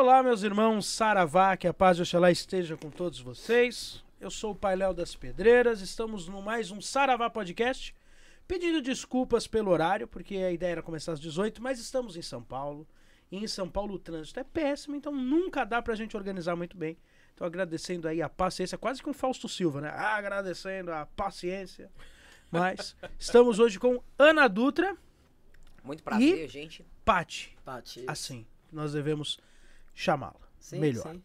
Olá, meus irmãos, Saravá, que a paz de Oxalá esteja com todos vocês. Eu sou o Pai Léo das Pedreiras, estamos no mais um Saravá Podcast. Pedindo desculpas pelo horário, porque a ideia era começar às 18, mas estamos em São Paulo. E em São Paulo o trânsito é péssimo, então nunca dá pra gente organizar muito bem. Então agradecendo aí a paciência, quase que um Fausto Silva, né? Ah, agradecendo a paciência. Mas estamos hoje com Ana Dutra, Muito prazer, gente. Pati, Pati. assim, nós devemos chamá-la. Melhor. sim.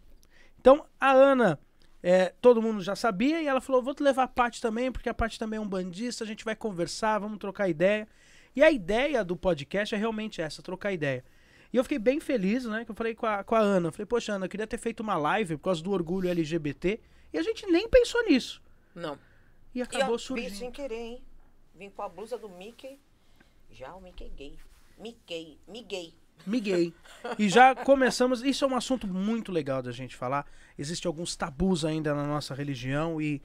Então, a Ana, é, todo mundo já sabia, e ela falou: vou te levar a Paty também, porque a Paty também é um bandista, a gente vai conversar, vamos trocar ideia. E a ideia do podcast é realmente essa, trocar ideia. E eu fiquei bem feliz, né? Que eu falei com a, com a Ana. Eu falei, poxa, Ana, eu queria ter feito uma live por causa do orgulho LGBT. E a gente nem pensou nisso. Não. E E acabou vim surgindo. sem querer, hein? Vim com a blusa do Mickey. Já o Mickey gay. Mickey. Miguel. Miguel. E já começamos. Isso é um assunto muito legal da gente falar. Existem alguns tabus ainda na nossa religião e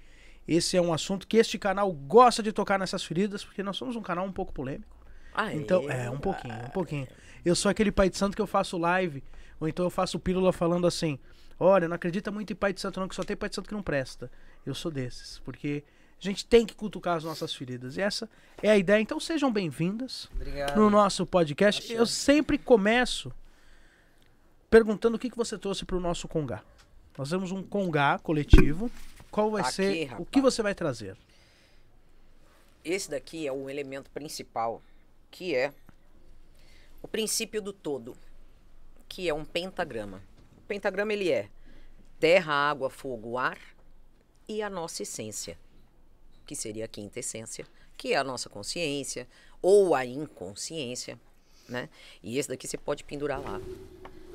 esse é um assunto que este canal gosta de tocar nessas feridas, porque nós somos um canal um pouco polêmico. Ah, Então, é, um pouquinho, um pouquinho. Eu sou aquele pai de santo que eu faço live, ou então eu faço pílula falando assim: olha, não acredita muito em pai de santo, não, que só tem pai de santo que não presta. Eu sou desses, porque a gente tem que cutucar as nossas feridas. E essa é a ideia. Então sejam bem-vindas no nosso podcast. Eu sempre começo perguntando o que, que você trouxe para o nosso Congá. Nós temos um Congá coletivo. Qual vai Aqui, ser? O rapaz. que você vai trazer? Esse daqui é o elemento principal, que é o princípio do todo, que é um pentagrama. O pentagrama ele é terra, água, fogo, ar e a nossa essência, que seria a quinta essência, que é a nossa consciência ou a inconsciência, né? E esse daqui você pode pendurar lá.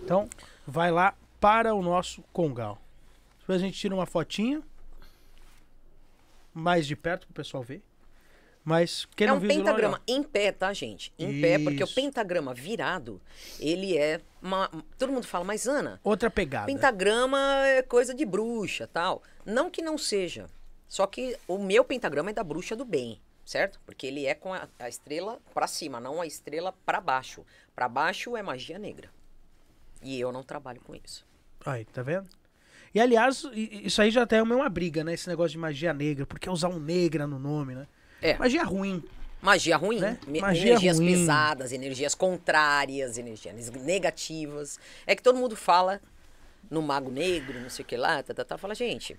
Então, vai lá para o nosso Congal. Depois a gente tira uma fotinha. Mais de perto para o pessoal ver. Mas quem é não um pentagrama em pé, tá, gente? Em pé, porque o Isso. pentagrama virado, ele é uma. Todo mundo fala, mas Ana, Outra pegada. pentagrama é coisa de bruxa tal. Não que não seja. Só que o meu pentagrama é da bruxa do bem, certo? Porque ele é com a, a estrela pra cima, não a estrela pra baixo. Pra baixo é magia negra. E eu não trabalho com isso. Aí, tá vendo? E aliás, isso aí já até é uma briga, né? Esse negócio de magia negra. Porque usar um negra no nome, né? É. Magia ruim. Magia ruim, Né? Magia energias ruim. pesadas, energias contrárias, energias negativas. É que todo mundo fala no mago negro, não sei o que lá, tá, tá, tá. Fala, gente,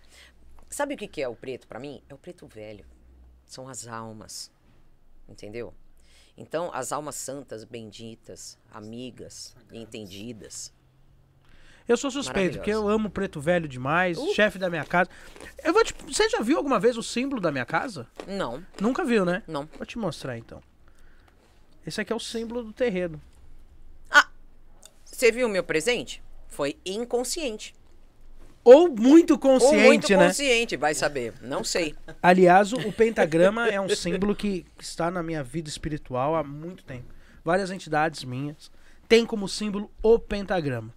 sabe o que que é o preto pra mim? É o preto velho. São as almas, entendeu? Então, as almas santas, benditas, amigas, entendidas. Eu sou suspeito, porque eu amo preto velho demais. Uh. Chefe da minha casa. Eu vou te... Você já viu alguma vez o símbolo da minha casa? Não, Nunca viu, né? não. Vou te mostrar então. Esse aqui é o símbolo do terreiro. Você viu o meu presente? Foi inconsciente. Ou muito consciente, Ou muito né? consciente, vai saber. Não sei. Aliás, o, pentagrama é um símbolo que está na minha vida espiritual há muito tempo. Várias entidades minhas têm como símbolo o pentagrama.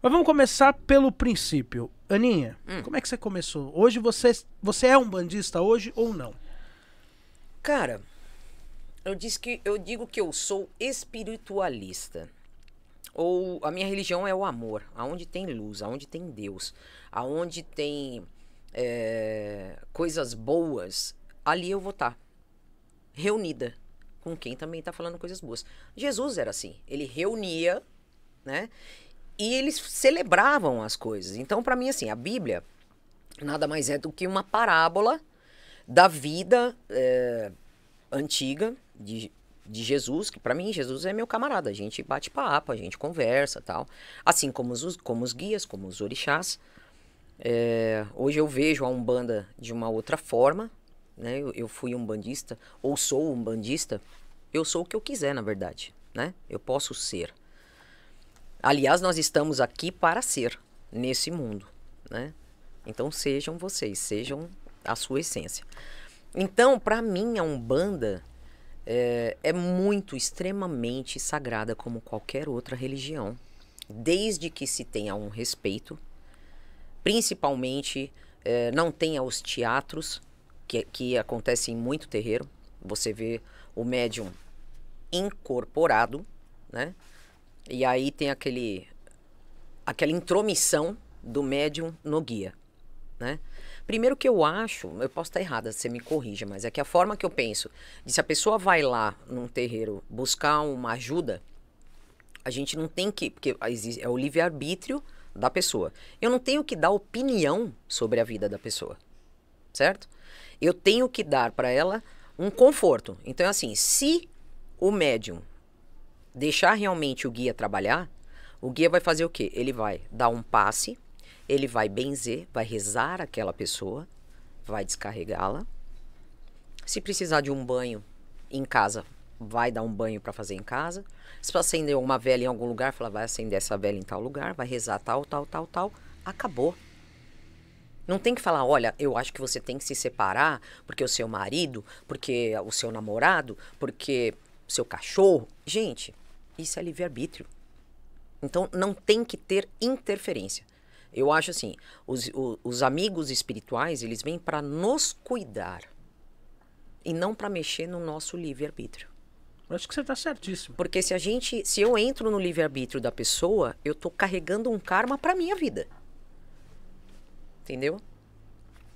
Mas vamos começar pelo princípio. Aninha, Hum. como é que você começou? Hoje você, você é um bandista hoje ou não? Cara, eu, disse que, eu digo que eu sou espiritualista. Ou a minha religião é o amor. Aonde tem luz, aonde tem Deus, aonde tem é, coisas boas, ali eu vou estar. Reunida com quem também está falando coisas boas. Jesus era assim. Ele reunia, né? E eles celebravam as coisas. Então, para mim, assim, a Bíblia nada mais é do que uma parábola da vida é, antiga de, de Jesus, que para mim Jesus é meu camarada, a gente bate papo, a gente conversa tal. Assim como os, como os guias, como os orixás. É, hoje eu vejo a Umbanda de uma outra forma, né? Eu, eu fui um bandista, ou sou um bandista, eu sou o que eu quiser, na verdade, né? Eu posso ser. Aliás, nós estamos aqui para ser nesse mundo, né? Então sejam vocês, sejam a sua essência. Então, para mim, a Umbanda é, é muito, extremamente sagrada como qualquer outra religião. Desde que se tenha um respeito, principalmente é, não tenha os teatros, que, que acontecem em muito terreiro. Você vê o médium incorporado, né? E aí tem aquele aquela intromissão do médium no guia, né? Primeiro que eu acho, eu posso estar errada, você me corrija, mas é que a forma que eu penso, de se a pessoa vai lá num terreiro buscar uma ajuda, a gente não tem que, porque é o livre-arbítrio da pessoa. Eu não tenho que dar opinião sobre a vida da pessoa, certo? Eu tenho que dar para ela um conforto. Então, assim, se o médium deixar realmente o guia trabalhar, o guia vai fazer o quê? Ele vai dar um passe ele vai benzer, vai rezar aquela pessoa, vai descarregá-la. Se precisar de um banho em casa, vai dar um banho para fazer em casa. Se acender uma vela em algum lugar, fala, vai acender essa vela em tal lugar, vai rezar tal, tal, tal, tal. Acabou. Não tem que falar, olha, eu acho que você tem que se separar porque o seu marido, porque o seu namorado, porque o seu cachorro. Gente, isso é livre-arbítrio. Então não tem que ter interferência. Eu acho assim, os, os, os amigos espirituais, eles vêm para nos cuidar e não para mexer no nosso livre-arbítrio. Acho que você está certíssimo. Porque se a gente, se eu entro no livre-arbítrio da pessoa, eu estou carregando um karma para minha vida. Entendeu?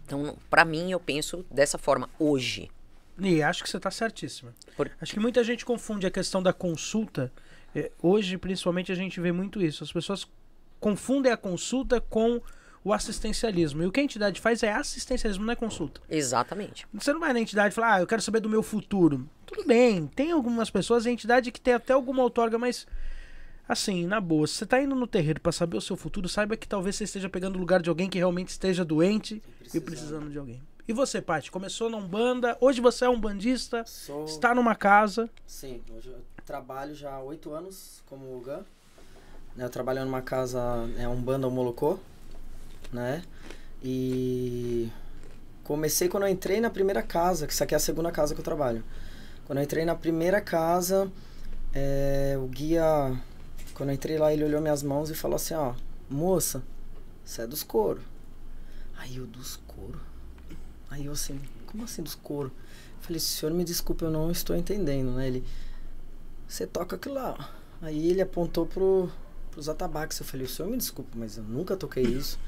Então, para mim, eu penso dessa forma hoje. E acho que você está certíssima. Por... Acho que muita gente confunde a questão da consulta. É, hoje, principalmente, a gente vê muito isso. As pessoas confundem a consulta com o assistencialismo. E o que a entidade faz é assistencialismo, não é consulta. Exatamente. Você não vai na entidade falar, ah, eu quero saber do meu futuro. Tudo bem, tem algumas pessoas, a entidade que tem até alguma outorga, mas assim, na boa, se você tá indo no terreiro para saber o seu futuro, saiba que talvez você esteja pegando o lugar de alguém que realmente esteja doente e precisando de alguém. E você, Paty, começou na Umbanda, hoje você é um bandista, Sou... está numa casa. Sim, hoje eu trabalho já há oito anos como GAN. Né? Eu trabalho numa casa, é um banda Molocô, né? E comecei quando eu entrei na primeira casa, que isso aqui é a segunda casa que eu trabalho. Quando eu entrei na primeira casa, é, o guia, quando eu entrei lá, ele olhou minhas mãos e falou assim, ó, moça, você é dos couro. Aí eu, dos couro? Aí eu assim, como assim dos couro? Falei, senhor, me desculpe, eu não estou entendendo, né? Ele, você toca aquilo lá. Aí ele apontou pro, pros atabaques. Eu falei, o senhor me desculpa, mas eu nunca toquei isso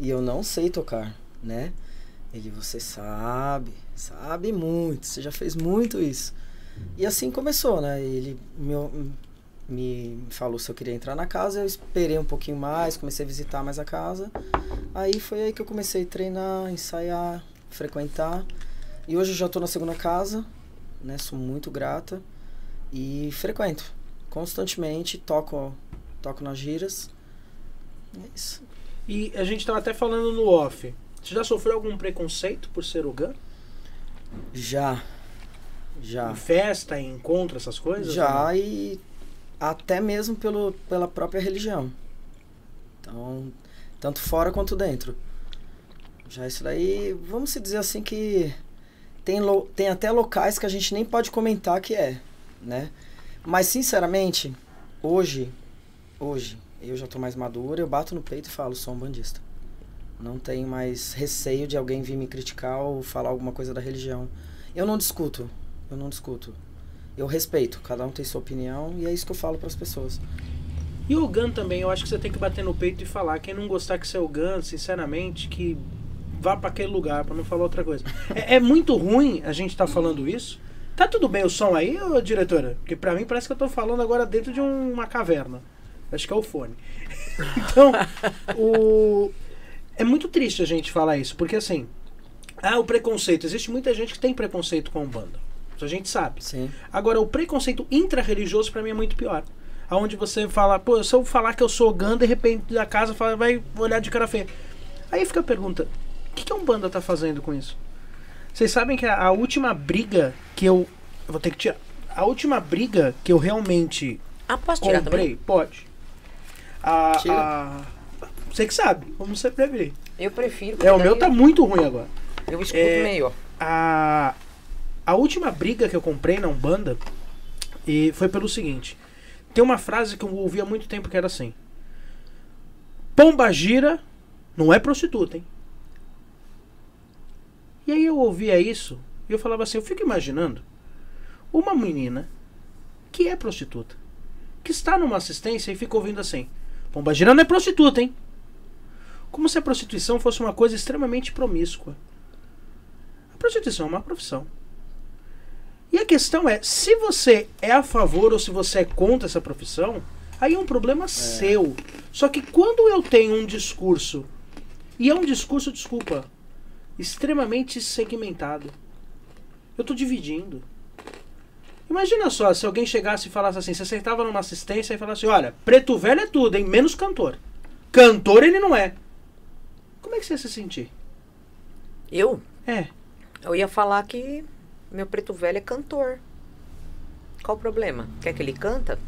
e eu não sei tocar, né? Ele, você sabe, sabe muito, você já fez muito isso. E assim começou, né? Ele me, me falou se eu queria entrar na casa, eu esperei um pouquinho mais, comecei a visitar mais a casa. Aí foi aí que eu comecei a treinar, ensaiar, frequentar. E hoje eu já estou na segunda casa, né? Sou muito grata e frequento constantemente, toco toco nas giras. É isso. E a gente estava até falando no off. Você já sofreu algum preconceito por ser ogã? Já. Já. Em festa, em encontro, essas coisas? Já, e até mesmo pelo, pela própria religião. Então, tanto fora quanto dentro. Já isso daí, vamos se dizer assim que tem, lo, tem até locais que a gente nem pode comentar que é, né? Mas, sinceramente, hoje, hoje, eu já tô mais madura, eu bato no peito e falo, sou um bandista. Não tenho mais receio de alguém vir me criticar ou falar alguma coisa da religião. Eu não discuto, eu não discuto. Eu respeito, cada um tem sua opinião e é isso que eu falo para as pessoas. E o GAN também, eu acho que você tem que bater no peito e falar. Quem não gostar que você é o GAN, sinceramente, que vá para aquele lugar, para não falar outra coisa. é, é, muito ruim a gente estar tá falando isso. Tá tudo bem o som aí, ô, diretora? Porque para mim parece que eu tô falando agora dentro de um, uma caverna. Acho que é o fone. então, o... é muito triste a gente falar isso, porque assim, ah, o preconceito. Existe muita gente que tem preconceito com a banda. Isso a gente sabe. Sim. Agora, o preconceito intra-religioso para mim é muito pior. Aonde você fala, pô, se eu falar que eu sou ganda, de repente da casa fala, vai olhar de cara feia. Aí fica a pergunta: o que, que a Umbanda tá fazendo com isso? Vocês sabem que a, a última briga que eu. Eu vou ter que tirar. A última briga que eu realmente. Ah, posso tirar comprei, também? Pode. A, a, você que sabe, vamos você. Eu prefiro. É, o meu tá muito ruim agora. Eu escuto é, meio, ó. A, a última briga que eu comprei na Umbanda e foi pelo seguinte. Tem uma frase que eu ouvi há muito tempo que era assim. Pomba gira não é prostituta, hein? E aí eu ouvia isso e eu falava assim, eu fico imaginando uma menina que é prostituta, que está numa assistência e fica ouvindo assim. Pombagira não é prostituta, hein? Como se a prostituição fosse uma coisa extremamente promíscua. A prostituição é uma profissão. E a questão é, se você é a favor ou se você é contra essa profissão, aí é um problema seu. Só que quando eu tenho um discurso, e é um discurso, desculpa, extremamente segmentado, eu tô dividindo. Imagina só, se alguém chegasse e falasse assim, você sentava numa assistência e falasse, olha, preto velho é tudo, hein? Menos cantor. Cantor ele não é. Como é que você ia se sentir? Eu? É. Eu ia falar que meu preto velho é cantor. Qual o problema? Quer que ele canta?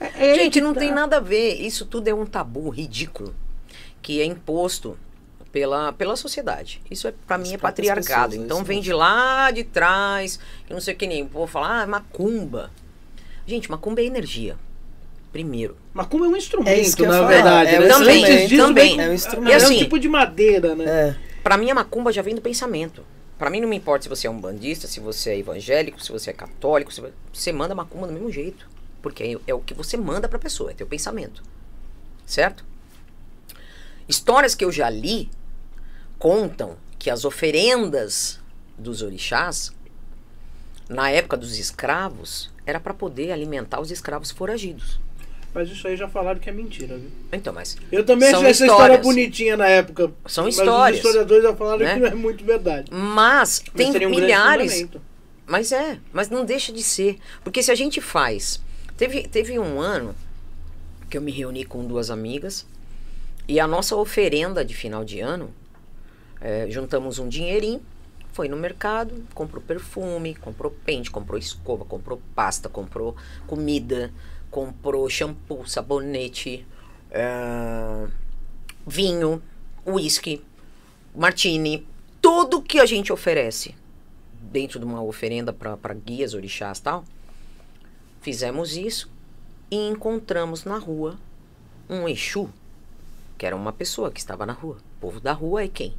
É- é Gente, não tá. tem nada a ver. Isso tudo é um tabu ridículo que é imposto pela, pela sociedade. Isso é para mim é próprias patriarcado. pessoas, então vem mesmo. de lá de trás, que não sei o que nem povo falar, ah, macumba. Gente, macumba é energia. Primeiro. Macumba é um instrumento, É isso que eu na falar, verdade. é né? um instrumento, disso, também. vem- É um É, instrumento. E assim, um tipo de madeira, né? É. Para mim a macumba já vem do pensamento. Para mim não me importa se você é um bandista, se você é evangélico, se você é católico, se você manda macumba do mesmo jeito, porque é, é o que você manda para pessoa, é teu pensamento. Certo? Histórias que eu já li contam que as oferendas dos orixás na época dos escravos era para poder alimentar os escravos foragidos. Mas isso aí já falaram que é mentira, viu? Então, mas Eu também achei essa história bonitinha na época. São mas histórias, os historiadores já falaram né? que não é muito verdade. mas Mas tem um milhares. Mas é, mas não deixa de ser. Porque se a gente faz. Teve, teve um ano que eu me reuni com duas amigas e a nossa oferenda de final de ano, eh, juntamos um dinheirinho, foi no mercado, comprou perfume, comprou pente, comprou escova, comprou pasta, comprou comida, comprou shampoo, sabonete, eh, vinho, uísque, martini, tudo que a gente oferece dentro de uma oferenda para guias, orixás tal, fizemos isso e encontramos na rua um Exu, que era uma pessoa que estava na rua. O povo da rua é quem?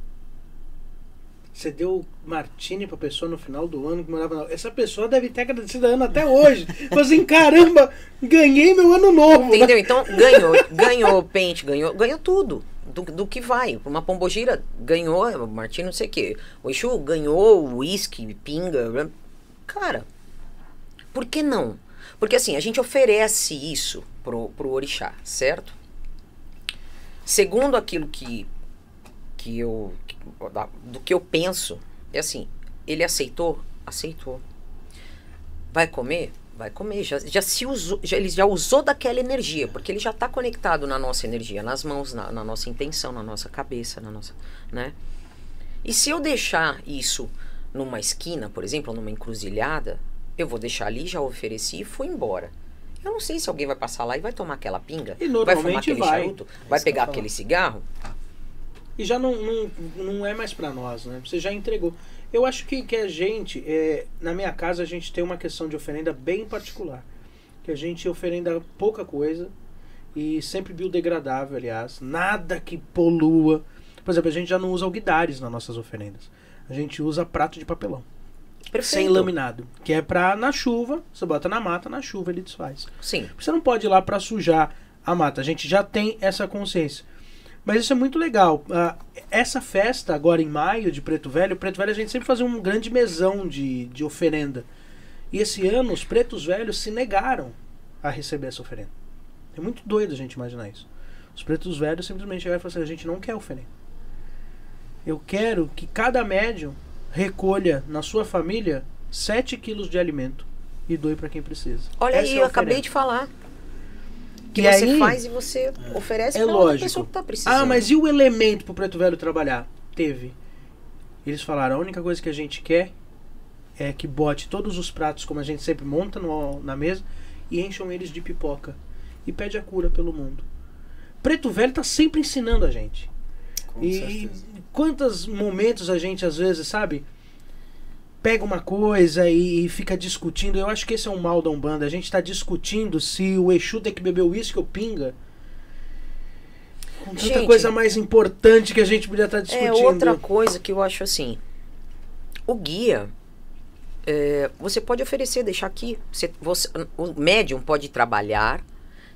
Você deu martini pra pessoa no final do ano que morava na... Essa pessoa deve ter agradecido a Ana até hoje. Falou assim, caramba, ganhei meu ano novo. né? Entendeu? Então ganhou, ganhou pente, ganhou, ganhou tudo. Do, do que vai. Uma pombogira ganhou, Martim não sei o quê. O Exu ganhou uísque, pinga. Cara, por que não? Porque assim, a gente oferece isso pro, pro orixá, certo? Segundo aquilo que, que eu. Da- do que eu penso, é assim, ele aceitou? Aceitou. Vai comer? Vai comer. Já, já se usou, já, ele já usou daquela energia, porque ele já está conectado na nossa energia, nas mãos, na, na nossa intenção, na nossa cabeça, na nossa. Né? E se eu deixar isso numa esquina, por exemplo, numa encruzilhada, eu vou deixar ali, já ofereci e fui embora. Eu não sei se alguém vai passar lá e vai tomar aquela pinga, vai fumar aquele vai. charuto, vai que eu pegar aquele cigarro. E já não, não, não é mais pra nós, né? Você já entregou. Eu acho que, que a gente, é, na minha casa, a gente tem uma questão de oferenda bem particular. Que a gente oferenda pouca coisa e sempre biodegradável, aliás. Nada que polua. Por exemplo, a gente já não usa alguidares nas nossas oferendas. A gente usa prato de papelão. Perfeito. Sem laminado. Que é pra, na chuva, você bota na mata, na chuva ele desfaz. Sim. Você não pode ir lá pra sujar a mata. A gente já tem essa consciência. Mas isso é muito legal. Ah, essa festa, agora em maio, de Preto Velho, Preto Velho a gente sempre fazia um grande mesão de, de oferenda. E esse ano os pretos velhos se negaram a receber essa oferenda. É muito doido a gente imaginar isso. Os pretos velhos simplesmente chegaram e falaram assim: a gente não quer oferenda. Eu quero que cada médium recolha na sua família 7 quilos de alimento e doe para quem precisa. Olha Essa aí, é eu acabei de falar. Que E você aí- faz e você oferece É pra outra lógico. pessoa que tá precisando. Ah, mas e o elemento pro Preto Velho trabalhar? Teve. Eles falaram, a única coisa que a gente quer é que bote todos os pratos como a gente sempre monta no- na mesa e encham eles de pipoca. E pede a cura pelo mundo. Preto Velho tá sempre ensinando a gente. Com e certeza. quantos momentos a gente às vezes, sabe, pega uma coisa e, e fica discutindo. Eu acho que esse é um mal da Umbanda. A gente tá discutindo se o Exu tem que beber uísque ou pinga. Com tanta Gente, coisa mais importante que a gente podia estar discutindo. É outra coisa que eu acho assim. O guia, é, você pode oferecer, deixar aqui. Você, você- o médium pode trabalhar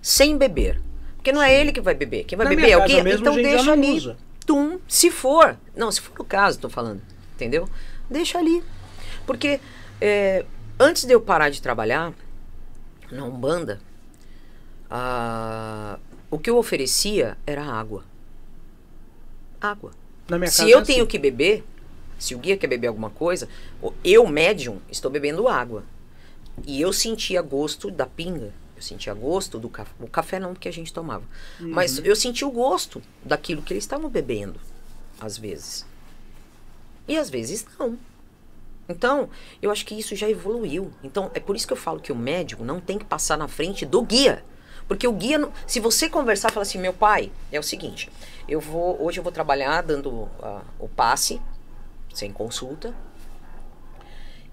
sem beber. Porque não é ele que vai beber. Quem vai Na beber é alguém. mesmo, Então deixa ali. Tum, se for. Não, se for o caso, tô falando. Entendeu? Deixa ali. Porque é, antes de eu parar de trabalhar na Umbanda, ah, o que eu oferecia era água. Água. Se eu é tenho assim. que beber, se o guia quer beber alguma coisa, eu, médium, estou bebendo água. E eu sentia gosto da pinga. Eu sentia gosto do café. O café não, porque a gente tomava. Mas Uhum. eu sentia o gosto daquilo que eles estavam bebendo, às vezes. E às vezes não. Então, eu acho que isso já evoluiu. Então, é por isso que eu falo que o médico não tem que passar na frente do guia. Porque o guia, se você conversar, fala assim, meu pai, é o seguinte, eu vou, hoje eu vou trabalhar dando ah, o passe, sem consulta,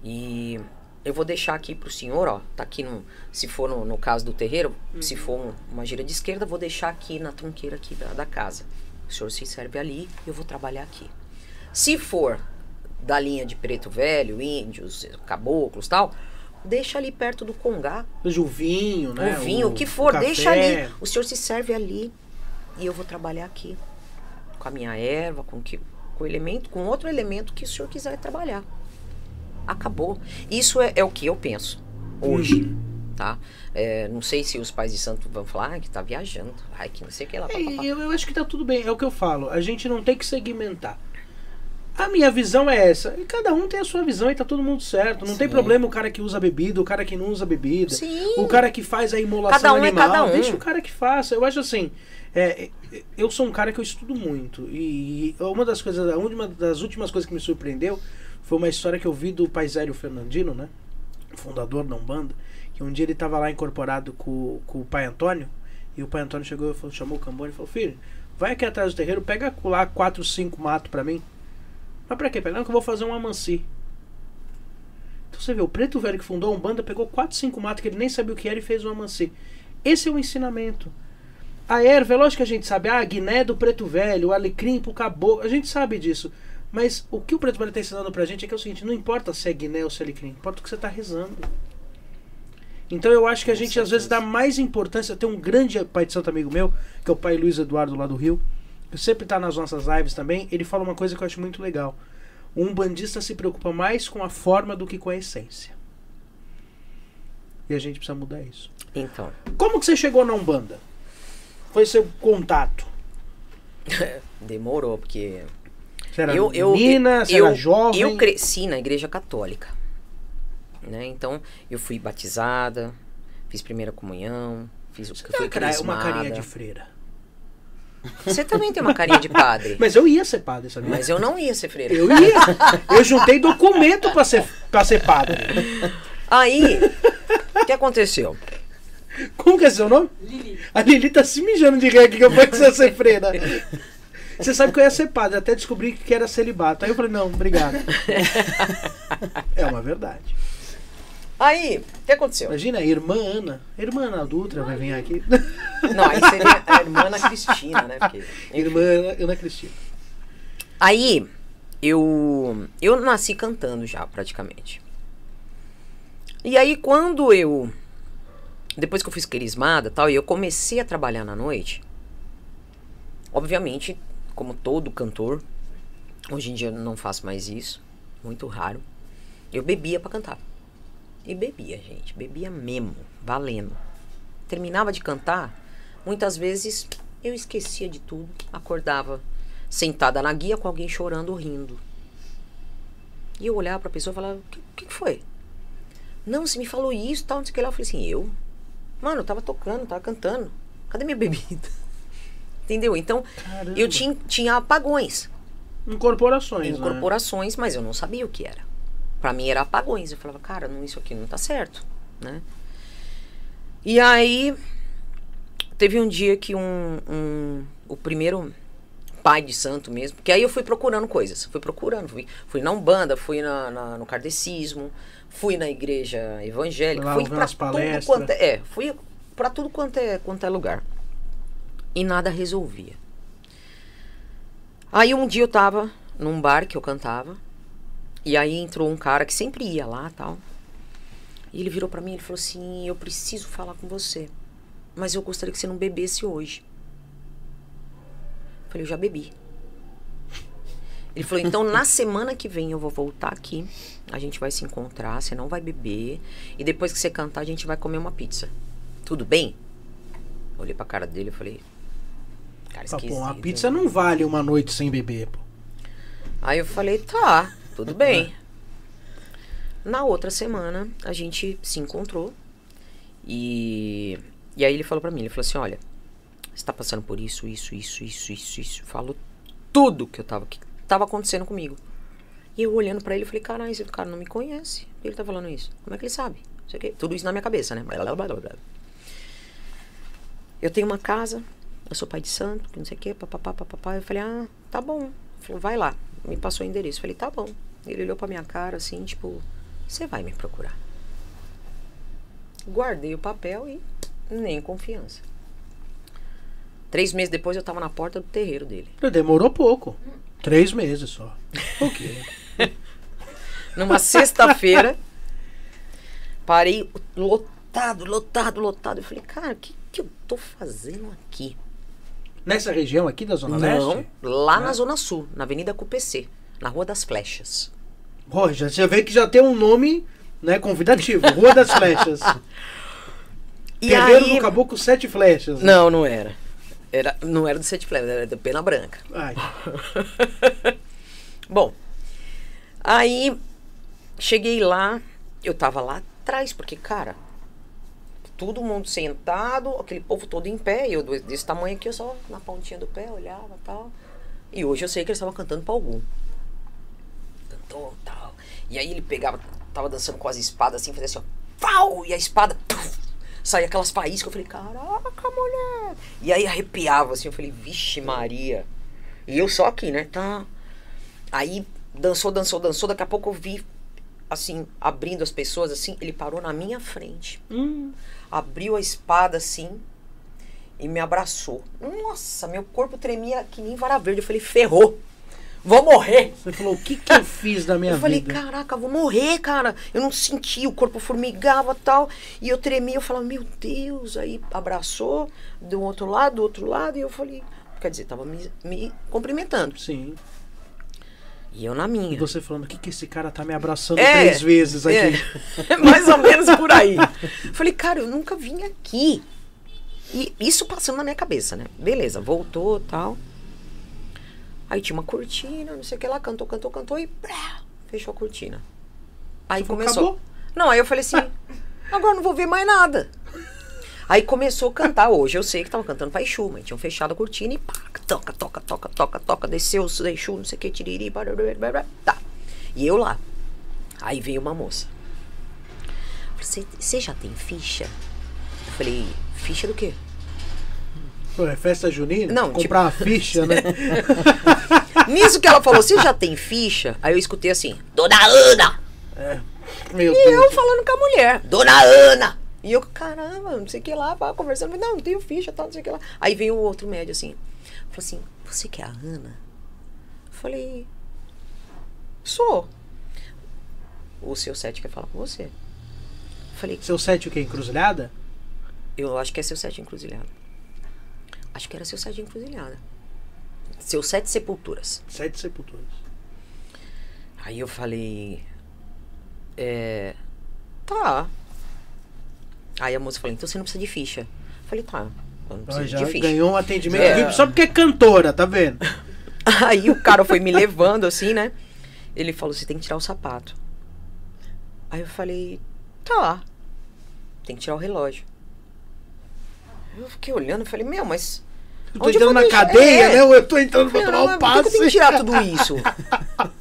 e eu vou deixar aqui pro senhor, ó, tá aqui no, se for no, no caso do terreiro, se for um- uma gira de esquerda, vou deixar aqui na tronqueira aqui da, da casa. O senhor se serve ali, eu vou trabalhar aqui. Se for da linha de preto velho, índios, caboclos tal, deixa ali perto do congá, o vinho, né? o vinho, o que for, o deixa ali. O senhor se serve ali e eu vou trabalhar aqui. Com a minha erva, com, que, com o elemento, com outro elemento que o senhor quiser trabalhar. Acabou. Isso é, é o que eu penso hoje. Uhum. Tá? É, não sei se os pais de santo vão falar ah, que tá viajando. Ai, que não sei o que lá. É, papapá. eu, eu acho que tá tudo bem. É o que eu falo. A gente não tem que segmentar. A minha visão é essa. E cada um tem a sua visão e tá todo mundo certo. Não tem Sim. problema o cara que usa bebida, o cara que não usa bebida. Sim. O cara que faz a imolação Cada um é animal. cada um. Deixa o cara que faça. Eu acho assim. é, é, eu sou um cara que eu estudo muito. E uma das coisas, uma das últimas coisas que me surpreendeu foi uma história que eu vi do Paisério Fernandino, né? Fundador da Umbanda. Que um dia ele tava lá incorporado com, com o pai Antônio. E o pai Antônio chegou e falou, chamou o Cambone e falou: Filho, vai aqui atrás do terreiro, pega lá quatro, cinco matos pra mim. Mas pra quê? Pega, não, que eu vou fazer um amanci. Então você vê, o preto velho que fundou a Umbanda pegou 4, 5 matos que ele nem sabia o que era e fez um amanci. Esse é o ensinamento. A erva, é lógico que a gente sabe, ah, a guiné do preto velho, o alecrim pro caboclo, a gente sabe disso. Mas o que o preto velho está ensinando pra gente é que é o seguinte, não importa se é guiné ou se é alecrim, importa o que você tá rezando. Então eu acho que a gente às vezes dá mais importância, tem um grande pai de santo amigo meu, que é o pai Luiz Eduardo lá do Rio, sempre tá nas nossas lives também, ele fala uma coisa que eu acho muito legal. O umbandista se preocupa mais com a forma do que com a essência. E a gente precisa mudar isso. Então, Como que você chegou na Umbanda? Foi seu contato? demorou, porque Você era eu, eu, menina, você eu, era jovem? eu cresci na igreja católica. Né? Então, eu fui batizada, fiz primeira comunhão, fiz o que Tem fui cara- uma carinha de freira. Você também tem uma carinha de padre. Mas eu ia ser padre, sabia? Mas eu não ia ser freira. Eu ia. Eu juntei documento pra ser, pra ser padre. Aí, o que aconteceu? Como que é seu nome? Lili. A Lili tá se mijando de rir aqui que eu falei que você ia ser freira. Você sabe que eu ia ser padre, até descobri que era celibato. Aí eu falei, não, obrigado. É uma verdade. Aí, o que aconteceu? Imagina, a irmã Ana. A irmã Ana Dutra vai vir aqui. Não, aí seria a irmã Ana Cristina, né? Porque. Irmã Ana, Ana Cristina. Aí, eu, eu nasci cantando já, praticamente. E aí, quando eu. Depois que eu fiz crismada e tal, e eu comecei a trabalhar na noite, obviamente, como todo cantor, hoje em dia eu não faço mais isso, muito raro, eu bebia pra cantar. E bebia, gente, bebia mesmo, valendo. Terminava de cantar, muitas vezes eu esquecia de tudo, acordava sentada na guia com alguém chorando, rindo. E eu olhava pra pessoa e falava, o que, que foi? Não, você me falou isso, tal, não sei o que lá. Eu falei assim, eu? Mano, eu tava tocando, tava cantando. Cadê minha bebida? Entendeu? Então, Caramba. eu tinha, tinha apagões Incorporações, em né? mas eu não sabia o que era. Pra mim era apagões. Eu falava, cara, não, isso aqui não tá certo, né? E aí, teve um dia que um, um- o primeiro pai de santo mesmo, porque aí eu fui procurando coisas, fui procurando, fui, fui na Umbanda, fui na, na- no kardecismo, fui na igreja evangélica, Lá fui as tudo quanto é, é, fui pra tudo quanto é, quanto é lugar. E nada resolvia. Aí um dia eu tava num bar que eu cantava, e aí entrou um cara que sempre ia lá tal. E ele virou pra mim e ele falou assim: Eu preciso falar com você. Mas eu gostaria que você não bebesse hoje. falei, eu já bebi. Ele falou, então na semana que vem eu vou voltar aqui, a gente vai se encontrar, você não vai beber, e depois que você cantar, a gente vai comer uma pizza. Tudo bem? Olhei pra cara dele e falei, cara, Tá, esquisito. pô, a pizza não vale uma noite sem beber, pô. Aí eu falei, tá, tudo bem. Na outra semana, a gente se encontrou. E, e aí ele falou pra mim, ele falou assim, olha, você tá passando por isso, isso, isso, isso, isso, isso. Falou tudo que eu tava, que tava acontecendo comigo. E eu olhando pra ele, eu falei, caralho, esse cara não me conhece. Ele tá falando isso. Como é que ele sabe? Tudo isso na minha cabeça, né? Blá, blá, blá, blá. Eu tenho uma casa, eu sou pai de santo, que não sei o quê, papapá, papapá. Eu falei, ah, tá bom. Ele falou, vai lá. Me passou o endereço. Falei, tá bom. Ele olhou pra minha cara assim, tipo, você vai me procurar. Guardei o papel e nem confiança. Três meses depois eu tava na porta do terreiro dele. Demorou pouco. Três meses só. O quê? Numa sexta-feira, parei lotado, lotado, lotado. Eu falei, cara, o que, que eu tô fazendo aqui? Nessa região aqui da Zona Não, Leste? lá Né? na Zona Sul, na Avenida CUPC, na Rua das Flechas. Ó, já, já vê que já tem um nome né, convidativo. Rua das Flechas. E Terreiro aí... do Caboclo Sete Flechas. né? Não, não era. era. Não era do Sete Flechas, era da Pena Branca. Bom, aí cheguei lá, eu tava lá atrás, porque, cara, todo mundo sentado, aquele povo todo em pé, eu desse tamanho aqui, eu só na pontinha do pé, olhava tal. E hoje eu sei que eles estavam cantando pra algum. Cantou tal. E aí ele pegava, tava dançando com as espadas assim, fazia assim, ó, pau! E a espada, puf, saía aquelas faíscas. Eu falei, caraca, mulher! E aí arrepiava assim, eu falei, vixe Maria. E eu só aqui, né? Tá. Aí dançou, dançou, dançou. Daqui a pouco eu vi, assim, abrindo as pessoas, assim. Ele parou na minha frente. hum, Abriu a espada, assim. E me abraçou. Nossa, meu corpo tremia que nem vara verde. Eu falei, ferrou. Vou morrer. você falou, o que, que eu fiz da minha eu falei, vida? caraca, vou morrer, cara. Eu não sentia, o corpo formigava tal. E eu tremia, eu falava, meu Deus. Aí abraçou, do outro lado, do outro lado. E eu falei, quer dizer, tava me, me cumprimentando. Sim. E eu na E minha. você falando, o que, que esse cara tá me abraçando É, três vezes aqui? É, mais ou menos por aí. Falei, cara, eu nunca vim aqui. E isso passando na minha cabeça, né? Beleza, voltou tal. Aí tinha uma cortina, não sei o que lá, cantou, cantou, cantou e fechou a cortina. Aí Você falou, começou. "Acabou?" Não, aí eu falei assim, agora não vou ver mais nada. Aí começou a cantar. Hoje eu sei que tava cantando pra Exu, mas tinham fechado a cortina e pá, toca, toca, toca, toca, toca, desceu o Exu, não sei o que, tiriri, barará, barará, tá. E eu lá. Aí veio uma moça. Você já tem ficha? Eu falei, ficha do quê? Pô, é festa junina? Não, Comprar uma ficha, né? Nisso que ela falou, você já tem ficha? Aí eu escutei assim, Dona Ana! Meu E Deus. eu falando com a mulher, Dona Ana! E eu, caramba, não sei o que lá, pá, conversando, não, não tenho ficha, tal, não sei o que lá. Aí veio o outro médio assim, falou assim, você que é a Ana? Eu falei, sou. O seu sete quer falar com você. Eu falei, Seu sete o quê? Encruzilhada? eu acho que é seu sete encruzilhada. Acho que era seu sete encruzilhada. Seus sete sepulturas. Sete sepulturas. Aí eu falei. É. Tá. Aí a moça falou, então você não precisa de ficha. Eu falei, tá. Eu não preciso de ficha. ganhou um atendimento É. VIP só porque é cantora, tá vendo? Aí o cara foi me levando assim, né? Ele falou, você tem que tirar o sapato. Aí eu falei, tá. Tem que tirar o relógio. Eu fiquei olhando e falei, meu, mas. Eu tô entrando na deixar- cadeia, É. né? Eu tô entrando pra tomar um mas por que que eu passe. tenho que tirar tudo isso?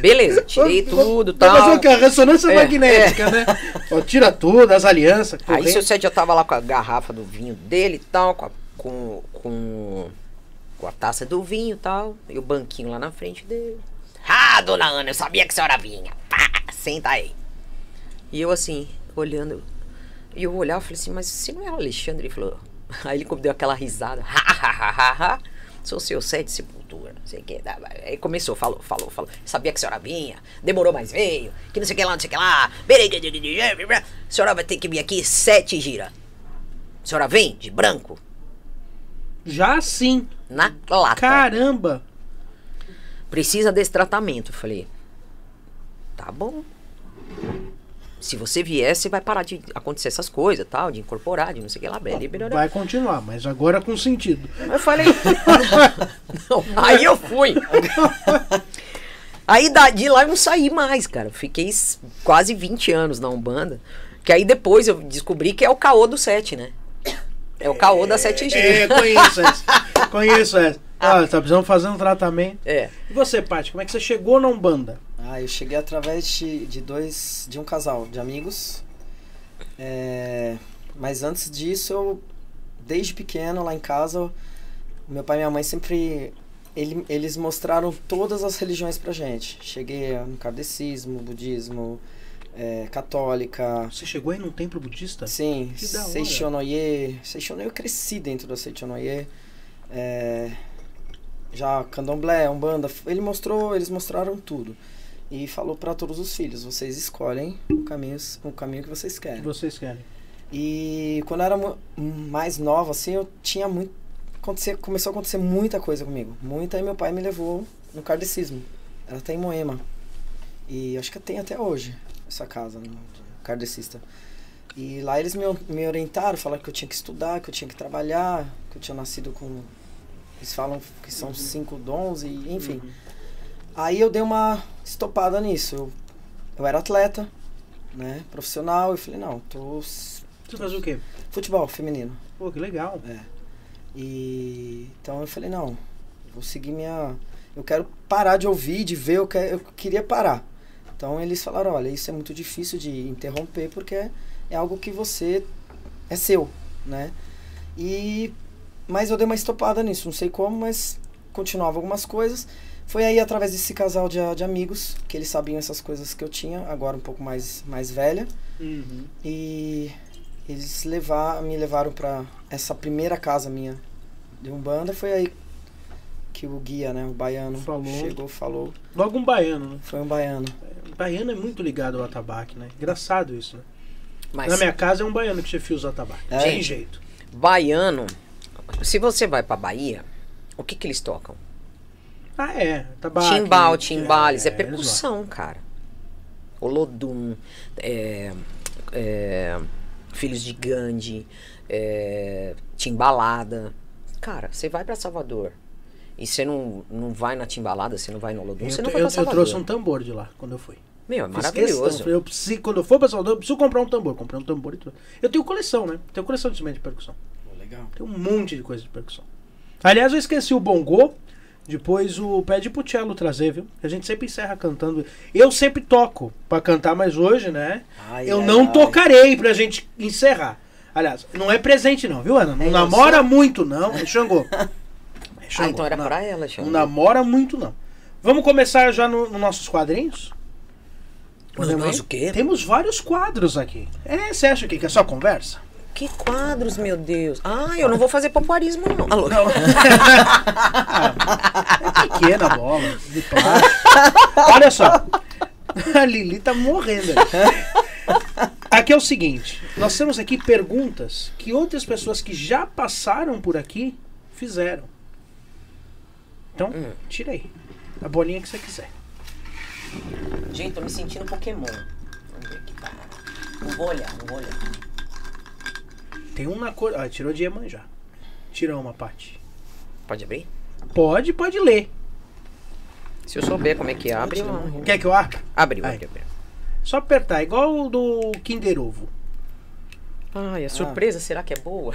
Beleza, tirei tudo fazer tal. o quê? A ressonância É, magnética, né? Ó, tira tudo, as alianças. Aí seu Sete já tava lá com a garrafa do vinho dele e tal, com a, com, com, com a taça do vinho e tal, e o banquinho lá na frente dele. Ah, dona Ana, eu sabia que a senhora vinha. Pá, senta aí. E eu assim, olhando, e eu olhava e falei assim, mas você não é o Alexandre? Ele falou, aí ele deu aquela risada, ha, ha, ha, ha, ha. Sou seu sete sepultura, não sei o que. Aí começou, falou, falou, falou. Sabia que a senhora vinha, demorou, mas veio, que não sei o que lá, não sei o que lá. A senhora vai ter que vir aqui sete gira. A senhora vem de branco? Já sim. Na lata. Caramba. Precisa desse tratamento. Eu falei, tá bom. Se você vier, você vai parar de acontecer essas coisas, tal, de incorporar, de não sei o que lá, blá, blá. Vai continuar, mas agora com sentido. Eu falei. Não, aí eu fui. Aí de lá eu não saí mais, cara. Fiquei quase 20 anos na Umbanda. Que aí depois eu descobri que é o caô do 7, né? É o caô da 7G. É, conheço essa. Conheço essa. Ah, tá precisando fazer um tratamento. É. E você, Paty, como é que você chegou na Umbanda? Ah, eu cheguei através de, de dois, de um casal de amigos. É, mas antes disso, eu, desde pequeno, lá em casa, meu pai e minha mãe sempre, ele, eles mostraram todas as religiões pra gente. Cheguei no kardecismo, budismo, é, católica, Você chegou aí num templo budista? Sim, hora. Seixonoye. Seixonoye eu cresci dentro da Seixonoye. É, já Candomblé, Umbanda, ele mostrou, eles mostraram tudo. E falou para todos os filhos, vocês escolhem o caminho, o caminho que vocês que querem. vocês querem? E quando eu era mais nova, assim, eu tinha muito. acontecer- começou a acontecer muita coisa comigo. Muita, e meu pai me levou no kardecismo. Ela tem em Moema. E acho que tem até hoje essa casa, no, de kardecista. E lá eles me, me orientaram, falaram que eu tinha que estudar, que eu tinha que trabalhar, que eu tinha nascido com. Eles falam que são cinco dons, e enfim. Uhum. Aí eu dei uma estopada nisso. Eu, eu era atleta, né? Profissional, eu falei, não, tô. Você faz o quê? Futebol feminino. Pô, que legal. É. E então eu falei, não, vou seguir minha. Eu quero parar de ouvir, de ver, eu, quero, eu queria parar. Então eles falaram, olha, isso é muito difícil de interromper porque é algo que você é seu, né? E mas eu dei uma estopada nisso, não sei como, mas continuava algumas coisas. Foi aí através desse casal de, de amigos que eles sabiam essas coisas que eu tinha, agora um pouco mais mais velha. Uhum. E eles levar, me levaram pra essa primeira casa minha de Umbanda. Foi aí que o guia, né, o baiano, Falou. chegou, falou. Logo um baiano, né? Foi um baiano. Baiano é muito ligado ao atabaque, né? Engraçado isso, né? Mas Na minha casa é um baiano que chefia os atabaque. É? Tem jeito. baiano, se você vai pra Bahia, o que que eles tocam? Ah, é. Atabaque. Timbal, timbales, é, eles percussão, cara. Olodum, é, é, Filhos de Gandhi, é, Timbalada. Cara, você vai pra Salvador e você não, não vai na Timbalada, você não vai no Olodum, Eu, você não eu, vai pra eu Salvador. trouxe um tambor de lá quando eu fui. Meu, é maravilhoso. Eu preciso, quando eu for pra Salvador, eu preciso comprar um tambor. Comprei um tambor e trouxe. Eu tenho coleção, né? Tenho coleção de instrumentos de percussão. Legal. Tem um monte de coisa de percussão. Aliás, eu esqueci o bongô. Depois o pede pro Cello trazer, viu? A gente sempre encerra cantando. Eu sempre toco pra cantar, mas hoje, né? Ai, eu ai, não ai. tocarei pra gente encerrar. Aliás, não é presente não, viu, Ana? Não É, namora sou- muito não. É Xangô. É Ah, Xangô. então era não, pra ela, Xangô. Não namora muito não. Vamos começar já no- nos nossos quadrinhos? Podemos ir? o quê? Temos vários quadros aqui. É, você acha que é só conversa? Que quadros, meu Deus. Ah, eu não vou fazer popuarismo, não. Alô. É pequena a bola, de plástico. Olha só. A Lili tá morrendo. ali. Aqui é o seguinte: nós temos aqui perguntas que outras pessoas que já passaram por aqui fizeram. Então, Hum. tira aí. A bolinha que você quiser. Gente, tô me sentindo Pokémon. Vamos ver aqui. tá. Não vou olhar, não vou olhar. Tem um na cor. Ah, tirou de Iemanjá. Tira uma, Paty. Pode abrir? Pode, pode ler. Se eu souber como é que abre, eu... Quer que eu abra? Abriu, Aí. abriu, abriu. Só apertar, igual o do Kinder Ovo. Ai, a surpresa, será que é boa?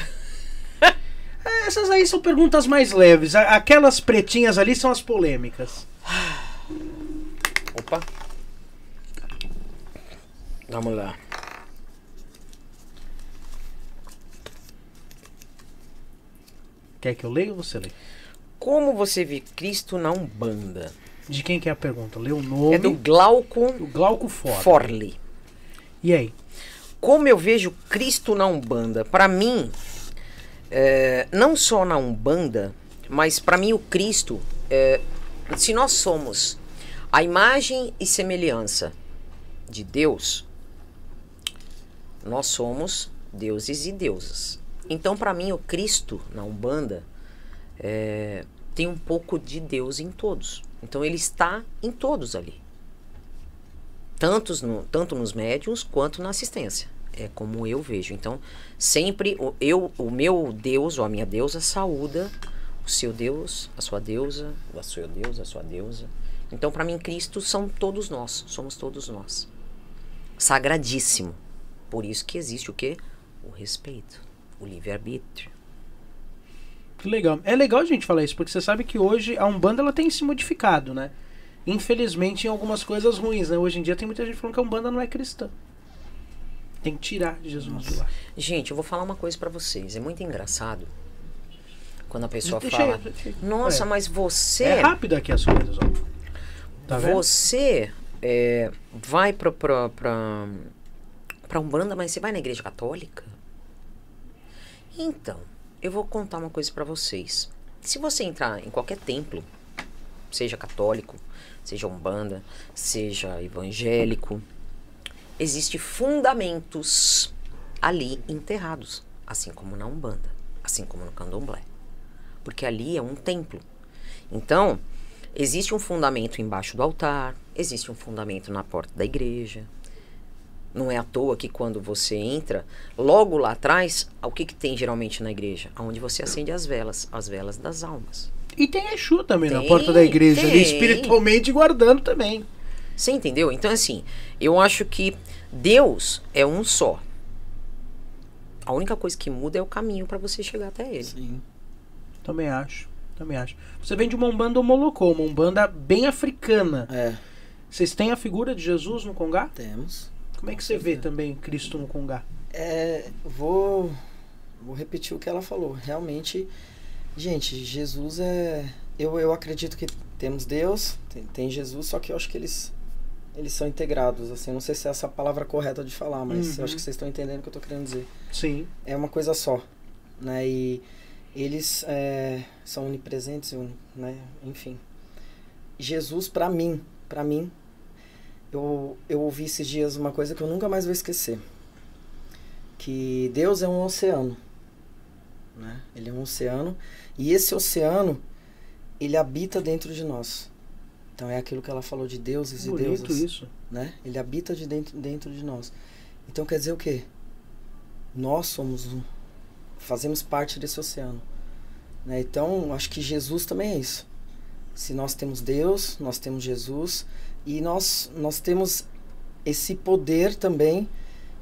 É, Essas aí são perguntas mais leves. Aquelas pretinhas ali são as polêmicas. Opa. Vamos lá. Quer que eu leia ou você lê? Como você vê Cristo na Umbanda? De quem que é a pergunta? Lê o nome É do Glauco do Glauco Fora. Forli. E aí? Como eu vejo Cristo na Umbanda? Para mim, é, não só na Umbanda, mas para mim o Cristo, é, se nós somos a imagem e semelhança de Deus, nós somos deuses e deusas. Então, para mim, o Cristo na Umbanda é, tem um pouco de Deus em todos. Então ele está em todos ali. Tantos no, tanto nos médiums quanto na assistência. É como eu vejo. Então, sempre o, eu, o meu Deus ou a minha deusa saúda o seu Deus, a sua deusa, o seu Deus, a sua deusa. Então, para mim, Cristo são todos nós, somos todos nós. Sagradíssimo. Por isso que existe o quê? O respeito, o livre-arbítrio. Que legal. É legal a gente falar isso, porque você sabe que hoje a Umbanda ela tem se modificado, né? Infelizmente em algumas coisas ruins, né? Hoje em dia tem muita gente falando que a Umbanda não é cristã. Tem que tirar Jesus de lá. Gente, eu vou falar uma coisa para vocês. É muito engraçado quando a pessoa Deixa fala: aí, deixa aí. Nossa, É. mas você. É rápido aqui as coisas, ó. Tá vendo? você é, vai pra, pra, pra, pra Umbanda, mas você vai na igreja católica? Então, eu vou contar uma coisa pra vocês. Se você entrar em qualquer templo, seja católico, seja Umbanda, seja evangélico, existem fundamentos ali enterrados, assim como na Umbanda, assim como no Candomblé. Porque ali é um templo. Então, existe um fundamento embaixo do altar, existe um fundamento na porta da igreja. Não é à toa que quando você entra, logo lá atrás, o que, que tem geralmente na igreja? Onde você acende as velas, as velas das almas. E tem Exu também na Tem, porta da igreja, ali, espiritualmente guardando também. Você entendeu? Então, assim, eu acho que Deus é um só. A única coisa que muda é o caminho para você chegar até ele. Sim. Também acho. Também acho. Você vem de uma Umbanda homolocô, uma Umbanda bem africana. É, Vocês têm a figura de Jesus no Congá? temos. Como é que você vê também Cristo no Congá? É, vou, vou repetir o que ela falou. Realmente, gente, Jesus é. Eu, eu acredito que temos Deus, tem, tem Jesus, só que eu acho que eles, eles são integrados. Assim, não sei se é essa a palavra correta de falar, mas Uhum. acho que vocês estão entendendo o que eu estou querendo dizer. Sim. É uma coisa só, né? E eles é, são onipresentes, né? Enfim. Jesus, para mim, para mim, eu, eu ouvi esses dias uma coisa que eu nunca mais vou esquecer. Que Deus é um oceano, né? Ele é um oceano e esse oceano ele habita dentro de nós. Então é aquilo que ela falou de deuses e Bonito deusas isso. né? Ele habita de dentro, dentro de nós. Então quer dizer o quê? Nós somos um, fazemos parte desse oceano, né? Então acho que Jesus também é isso. Se nós temos Deus, nós temos Jesus e nós nós temos esse poder também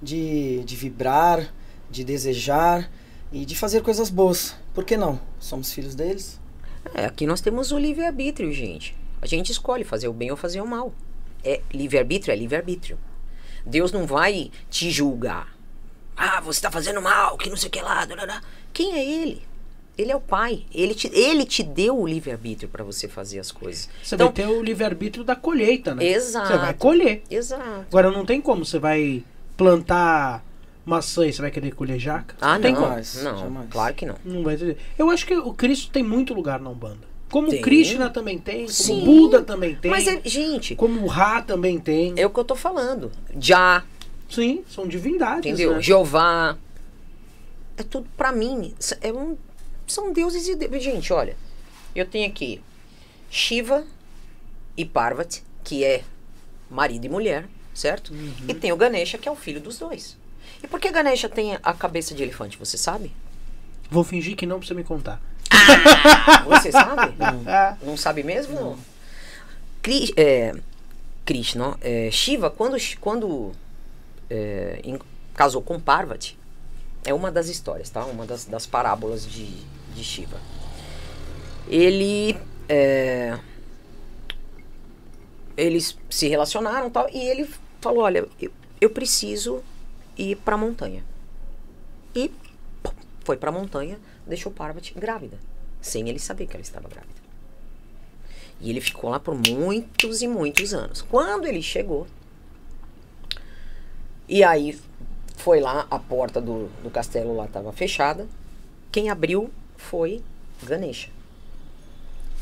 de, de vibrar, de desejar e de fazer coisas boas. Por que não? Somos filhos deles. É, aqui nós temos o livre-arbítrio, gente. A gente escolhe fazer o bem ou fazer o mal. É livre-arbítrio, é livre-arbítrio. Deus não vai te julgar. Ah, você está fazendo mal, que não sei o que lá. Quem é ele? Ele é o pai. Ele te, ele te deu o livre-arbítrio para você fazer as coisas. Você Então, vai ter o livre-arbítrio da colheita, né? Exato. Você vai colher. Exato. Agora não tem como você vai plantar maçã e você vai querer colher jaca. Ah, tem não. como. Não, jamais. claro que não. Não vai ter. Eu acho que o Cristo tem muito lugar na Umbanda. Como Tem. o Krishna também tem, como Sim. o Buda também tem, Mas, é, gente, como o Ra também tem. é o que eu tô falando. Já, Sim, são divindades. entendeu? né? Jeová. É tudo pra mim. É um, são deuses e deuses. Gente, olha. Eu tenho aqui Shiva e Parvati, que é marido e mulher, certo? Uhum. E tem o Ganesha, que é o filho dos dois. E por que Ganesha tem a cabeça de elefante, você sabe? Vou fingir que não você me contar. Você sabe? Ah, Não sabe mesmo? Não. Cri, é, Krishna, é, Shiva, quando, quando é, em- casou com Parvati, é uma das histórias, tá? Uma das, das parábolas de, de Shiva. Ele. é, eles se relacionaram e tal, e ele falou: Olha, eu, eu preciso ir pra montanha. E foi pra montanha, deixou Parvati grávida, sem ele saber que ela estava grávida. E ele ficou lá por muitos e muitos anos. Quando ele chegou, e aí foi lá, a porta do, do castelo lá estava fechada. Quem abriu foi Ganesha.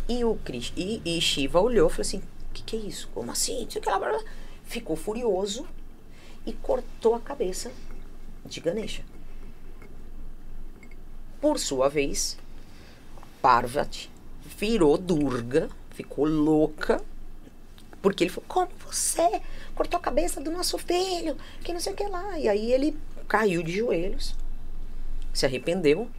E o Krish, e, e Shiva olhou e falou assim: O que, que é isso? Como assim? Não sei o que lá, blá, blá. Ficou furioso e cortou a cabeça de Ganesha. Por sua vez, Parvati virou Durga, ficou louca, porque ele falou: Como você cortou a cabeça do nosso filho? Que não sei o que lá. E aí ele caiu de joelhos, se arrependeu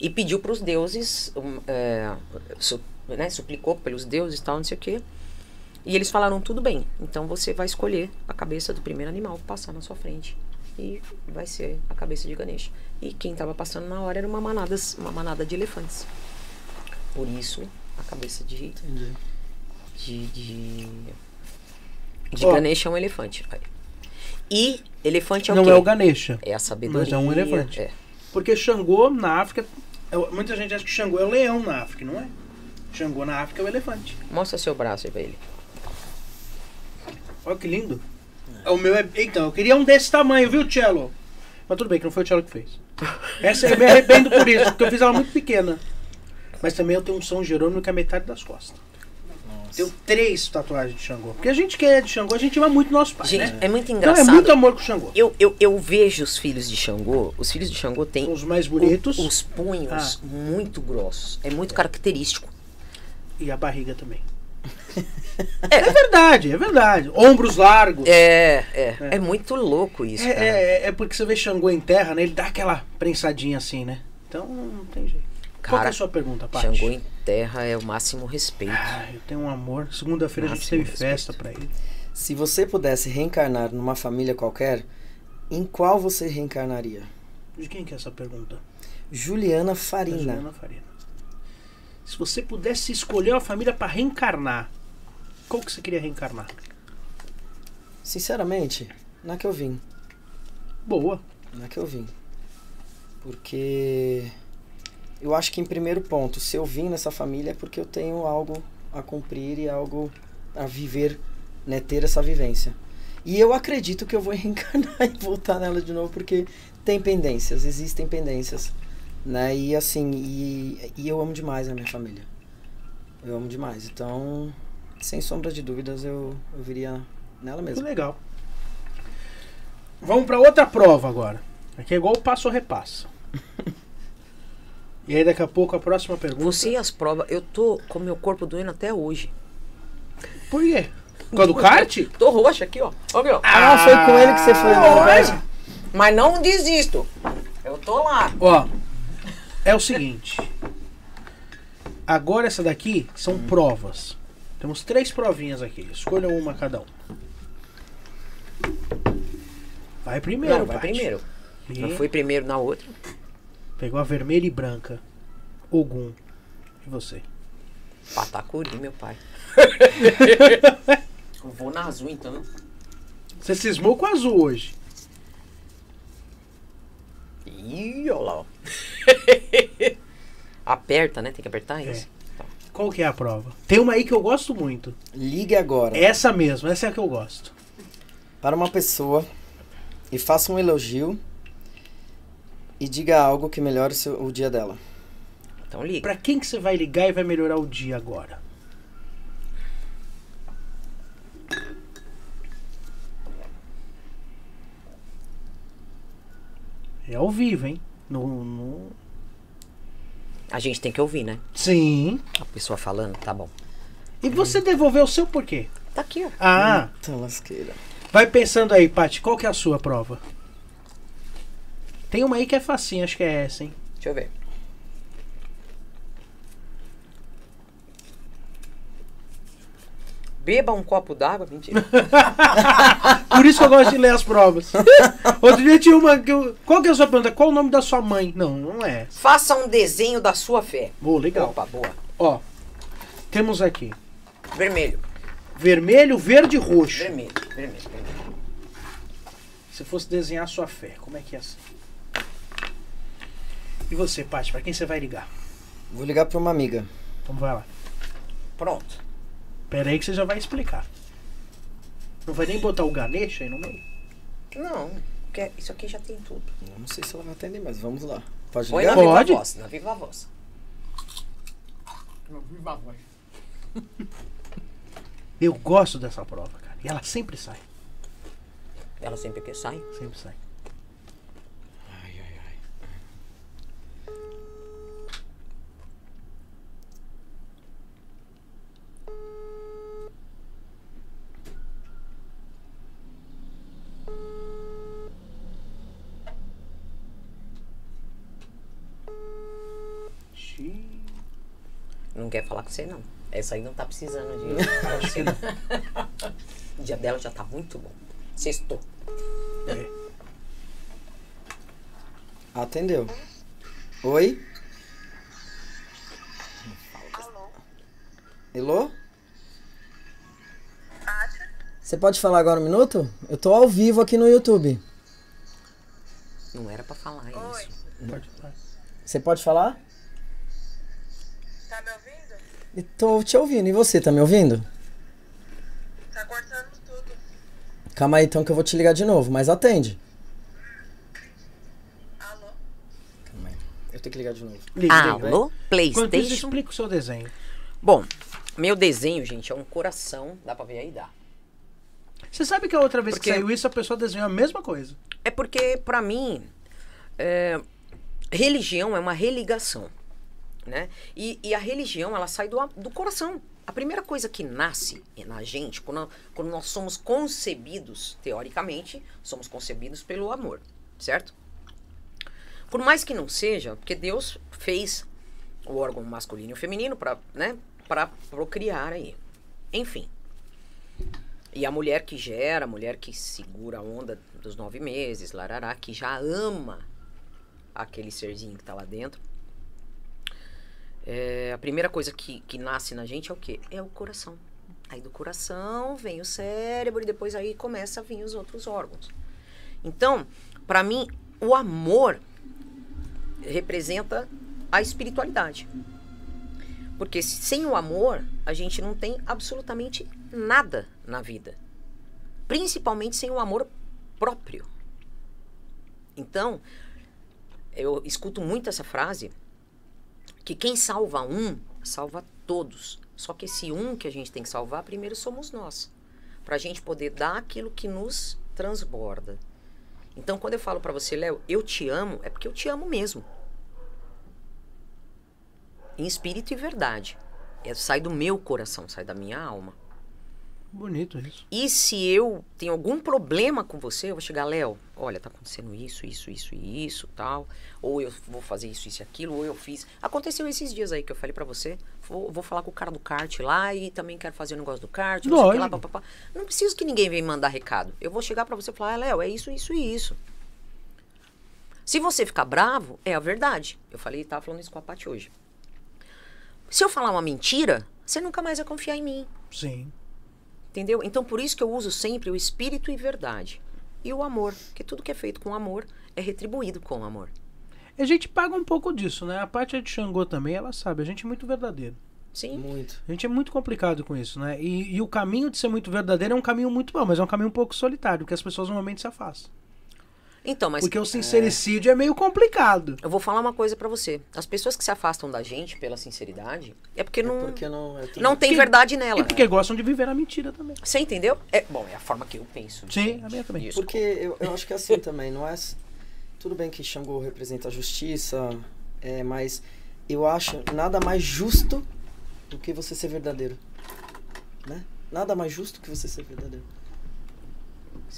e pediu para os deuses, um, é, su, né, suplicou pelos deuses e tal, não sei o que. E eles falaram: Tudo bem, então você vai escolher a cabeça do primeiro animal que passar na sua frente. E vai ser a cabeça de Ganesha. E quem estava passando na hora era uma manada, uma manada de elefantes. Por isso, a cabeça de. Entendi. De. De, de Ó. Ganesha é um elefante. E elefante é o Não quê? é o Ganesha. É a sabedoria. Mas é um elefante. É. Porque Xangô na África. É- Muita gente acha que Xangô é o leão na África, não é? Xangô na África é o elefante. Mostra seu braço aí pra ele. Olha que lindo. O meu é. Então, eu queria um desse tamanho, viu, Cello? Mas tudo bem, que não foi o Cello que fez. Essa eu me arrependo por isso, porque eu fiz ela muito pequena. Mas também eu tenho um São Jerônimo que é metade das costas. Tenho três tatuagens de Xangô. Porque a gente que é de Xangô, a gente ama muito nosso pai, Gente, né? é muito Então é engraçado. muito amor com o Xangô. eu, eu, eu vejo os filhos de Xangô. Os filhos de Xangô têm os mais o- bonitos. os punhos Ah. muito grossos. É muito característico. E a barriga também. É, verdade, é verdade. Ombros largos. É, é, é, muito louco isso, É, cara. é, é porque você vê Xangô em terra, né? Ele dá aquela prensadinha assim, né? Então não tem jeito. Qual que é Cara, a sua pergunta, Paty? Xangô em terra é o máximo respeito. Ah, eu tenho um amor. Segunda-feira a gente teve respeito. festa pra ele. Se você pudesse reencarnar numa família qualquer, em qual você reencarnaria? De quem que é essa pergunta? Juliana Farina. Juliana Farina. Se você pudesse escolher uma família pra reencarnar, qual que você queria reencarnar? Sinceramente, na que eu vim. Boa. Na que eu vim. Porque eu acho que em primeiro ponto, se eu vim nessa família é porque eu tenho algo a cumprir e algo a viver, né, ter essa vivência. E eu acredito que eu vou reencarnar e voltar nela de novo porque tem pendências, existem pendências, né? E assim, e, e eu amo demais a minha família. Eu amo demais. Então, sem sombra de dúvidas, eu, eu viria nela Que mesmo. legal. Vamos pra outra prova agora. Aqui é igual o passo ou repassa. e aí daqui a pouco a próxima pergunta. Você e as provas, eu tô com meu corpo doendo até hoje. Por quê? Por causa do kart? Tô roxa aqui, ó. Ó, meu. Ah, foi com ele que você foi Ah, na mas- não desisto. Eu tô lá. Ó, é o seguinte. Agora essa daqui são provas. Temos três provinhas aqui. Escolham uma cada um. Vai primeiro, não, vai primeiro. E Eu fui primeiro na outra. Pegou a vermelha e branca. Ogum. E você? Patacuri, meu pai. Eu vou na azul, então. Você cismou com azul hoje. Ih, olha lá, ó. Aperta, né? Tem que apertar É. isso. Qual que é a prova? Tem uma aí que eu gosto muito. Ligue agora Essa mesmo, essa é a que eu gosto. para uma pessoa e faça um elogio e diga algo que melhore o, seu- o dia dela. Então liga. Pra quem que você vai ligar e vai melhorar o dia agora? É ao vivo, hein? No, no- A gente tem que ouvir, né? Sim. A pessoa falando, tá bom. E você devolveu o seu por quê? Tá aqui, ó. Ah, Tá lasqueira. vai pensando aí, Paty, qual que é a sua prova? Tem uma aí que é facinha, acho que é essa, hein? Deixa eu ver. Beba um copo d'água. Mentira. Por isso que eu gosto de ler as provas. Outro dia tinha uma que eu... Qual que é a sua pergunta? Qual o nome da sua mãe? Não, não é. Faça um desenho da sua fé. Boa, legal. Opa, boa. Ó, temos aqui Vermelho. vermelho, verde e roxo. Vermelho. Vermelho. vermelho. Se fosse desenhar a sua fé, como é que é assim? E você, Paty, pra quem você vai ligar? Vou ligar para uma amiga. Então vai lá. Pronto. Pera aí que você já vai explicar. Não vai nem botar o Ganesha aí no meio? Não, porque isso aqui já tem tudo. Eu Não sei se ela vai atender, mas vamos lá. Pode Põe ligar? na viva Pode. voz. Na viva voz. Na viva voz. Eu gosto dessa prova, cara. E ela sempre sai. Ela sempre que sai. Sempre sai. Ai, ai, ai. Não quer falar com você, não. Essa aí não tá precisando de. Acho que não. o dia dela já tá muito bom. Sextou. É. Atendeu. Oi? Alô? Kátia? Você pode falar agora um minuto? Eu tô ao vivo aqui no YouTube. Não era pra falar Oi. isso. Pode falar. Você pode falar? Tô te ouvindo. E você, tá me ouvindo? Tá cortando tudo. Calma aí então que eu vou te ligar de novo, mas atende. Alô? Calma aí. Eu tenho que ligar de novo. Liga. Alô? Enquanto isso, PlayStation? explica o seu desenho. Bom, meu desenho, gente, é um coração. Dá pra ver aí? Dá. Você sabe que a outra vez Porque- que saiu isso, a pessoa desenhou a mesma coisa. É porque, pra mim, é, religião é uma religação, né? E, e a religião, ela sai do, do coração. A primeira coisa que nasce na gente, quando, quando nós somos concebidos, teoricamente, somos concebidos pelo amor, certo? Por mais que não seja, porque Deus fez o órgão masculino e o feminino para né, pra procriar aí. Enfim. E a mulher que gera, a mulher que segura a onda dos nove meses, larará, que já ama aquele serzinho que tá lá dentro. É, a primeira coisa que, que nasce na gente é o quê? É o coração. Aí do coração vem o cérebro e depois aí começa a vir os outros órgãos. Então, para mim, o amor representa a espiritualidade. Porque sem o amor, a gente não tem absolutamente nada na vida. Principalmente sem o amor próprio. Então, eu escuto muito essa frase que quem salva um, salva todos. Só que esse um que a gente tem que salvar, primeiro somos nós. Pra gente poder dar aquilo que nos transborda. Então, quando eu falo pra você, Léo, eu te amo, é porque eu te amo mesmo. Em espírito e verdade. É, sai do meu coração, sai da minha alma. Bonito isso. E se eu tenho algum problema com você, eu vou chegar, Léo, olha, tá acontecendo isso, isso, isso e isso, tal. Ou eu vou fazer isso, isso e aquilo, ou eu fiz. Aconteceu esses dias aí que eu falei pra você. Vou, vou falar com o cara do kart lá e também quero fazer o negócio do kart, não sei o que lá, Lógico. papapá. Não preciso que ninguém venha me mandar recado. Eu vou chegar pra você e falar, ah, Léo, é isso, isso e isso. Se você ficar bravo, é a verdade. Eu falei, tava falando isso com a Paty hoje. Se eu falar uma mentira, você nunca mais vai confiar em mim. Sim. Entendeu? Então por isso que eu uso sempre o espírito e verdade. E o amor, que tudo que é feito com amor é retribuído com amor. A gente paga um pouco disso, né? A parte de Xangô também, ela sabe. A gente é muito verdadeiro. Sim. Muito. A gente é muito complicado com isso, né? E, e o caminho de ser muito verdadeiro é um caminho muito bom, mas é um caminho um pouco solitário, que as pessoas normalmente se afastam. Então, mas Porque o sincericídio é. meio complicado. eu vou falar uma coisa pra você. As pessoas que se afastam da gente pela sinceridade é porque não, Porque não. é tudo- não tem Porque- verdade nela. E porque gostam de viver a mentira também. Você entendeu? É, bom, é a forma que eu penso. Sim, gente. a minha também. Isso. Porque eu, eu acho que é assim também, não é. Tudo bem que Xangô representa a justiça, é, mas eu acho nada mais justo do que você ser verdadeiro. Né? Nada mais justo que você ser verdadeiro.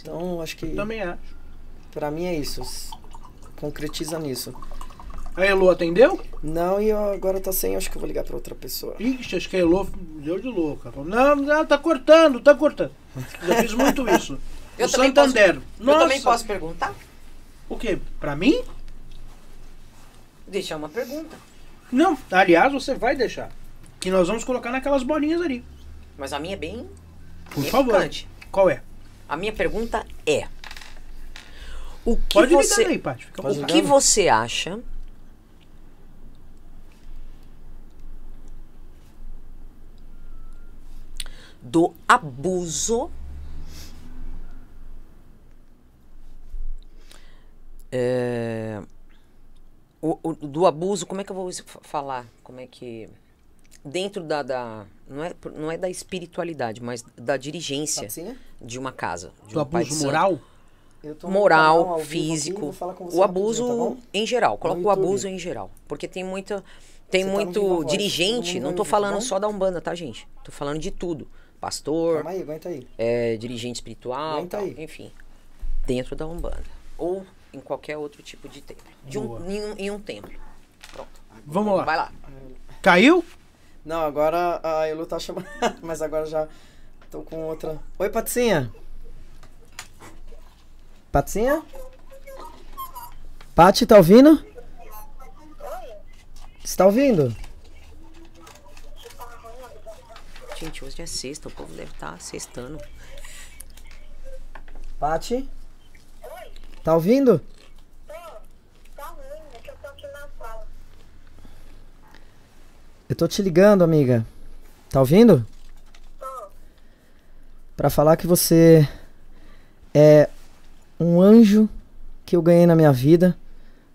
Então, acho que Também acho. Pra mim é isso. Concretiza nisso. A Elo atendeu? Não, e eu agora tá sem, acho que eu vou ligar pra outra pessoa. Ixi, acho que a Elo deu de louca. Não, não, tá cortando, tá cortando. Já fiz muito isso. Eu o também Santander. posso- Nossa. Eu também posso perguntar? O quê? Pra mim? Deixar uma pergunta. Não. Aliás, você vai deixar. Que nós vamos colocar naquelas bolinhas ali. Mas a minha é bem. Por bem favor. picante. Qual é? A minha pergunta é: O que Pode você, aí, Paty. Fica o que você acha do abuso é, o- o- do abuso, como é que eu vou falar? Como é que dentro da, da não é não é da espiritualidade, mas da dirigência Patinha? de uma casa, de Do um abuso santo moral? Canal moral, aqui, físico, vou falar com você o rapidinho, abuso tá em geral. Coloca o abuso em geral, porque tem muita tem Você tá muito Voz, dirigente, não Viva, falando tá só da Umbanda, tá, gente? Tô falando de tudo. Pastor, Calma aí, aguenta aí. é, dirigente espiritual, Aguenta tal, aí. enfim. Dentro da Umbanda ou em qualquer outro tipo de templo. De um, em, um, em um templo. Pronto. Vamos lá. Vai lá. Caiu? Não, agora a Elu tá chamando, mas agora já tô com outra. Oi, Patricinha. Patricinha? Pati, tá ouvindo? Você tá ouvindo? Gente, hoje é sexta, o povo deve estar sextando. Pati? Tá ouvindo? Tá ruim, é que eu tô aqui na sala. Eu tô te ligando, amiga. Tá ouvindo? Tô. Pra falar que você é um anjo que eu ganhei na minha vida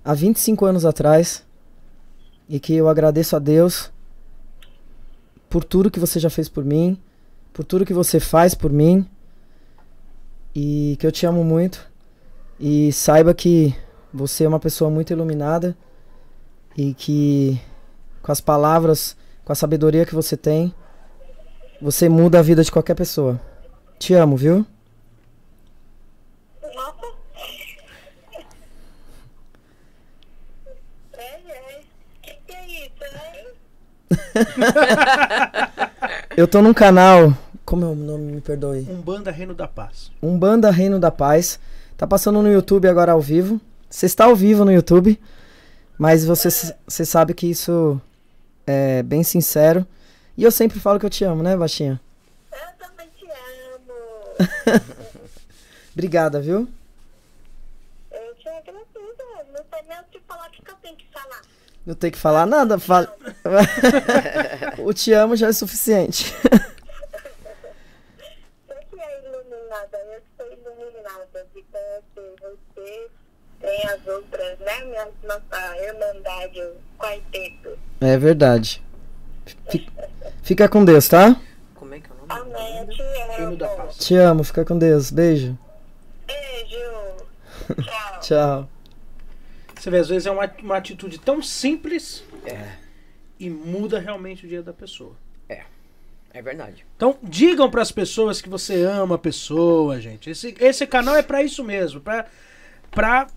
há 25 anos atrás e que eu agradeço a Deus por tudo que você já fez por mim, por tudo que você faz por mim e que eu te amo muito e saiba que você é uma pessoa muito iluminada e que com as palavras, com a sabedoria que você tem, você muda a vida de qualquer pessoa. Te amo, viu? Nossa. É, é. Que que é isso, hein? Eu tô num canal. Como é o nome? Me perdoe. Umbanda Reino da Paz. Umbanda Reino da Paz. Tá passando no YouTube agora ao vivo. Você está ao vivo no YouTube, mas você, você sabe que isso é bem sincero. E eu sempre falo que eu te amo, né, Baixinha? Eu também te amo. Obrigada, viu? Eu te agradeço. Não sei nem o que falar, o que que eu tenho que falar. Não tem que falar nada. Fala... o te amo já é suficiente. Você que é iluminada, eu sou iluminada de conhecer você. Tem as outras, né? Minha, nossa irmandade, o quarteto. É verdade. Fi- Fica com Deus, tá? Como é que é o nome? Amém, eu te amo. Te amo, fica com Deus. Beijo. Beijo. Tchau. Tchau. Você vê, às vezes é uma, uma atitude tão simples É, e muda realmente o dia da pessoa. é verdade. Então, digam pras pessoas que você ama a pessoa, gente. Esse, esse canal é pra isso mesmo, pra, pra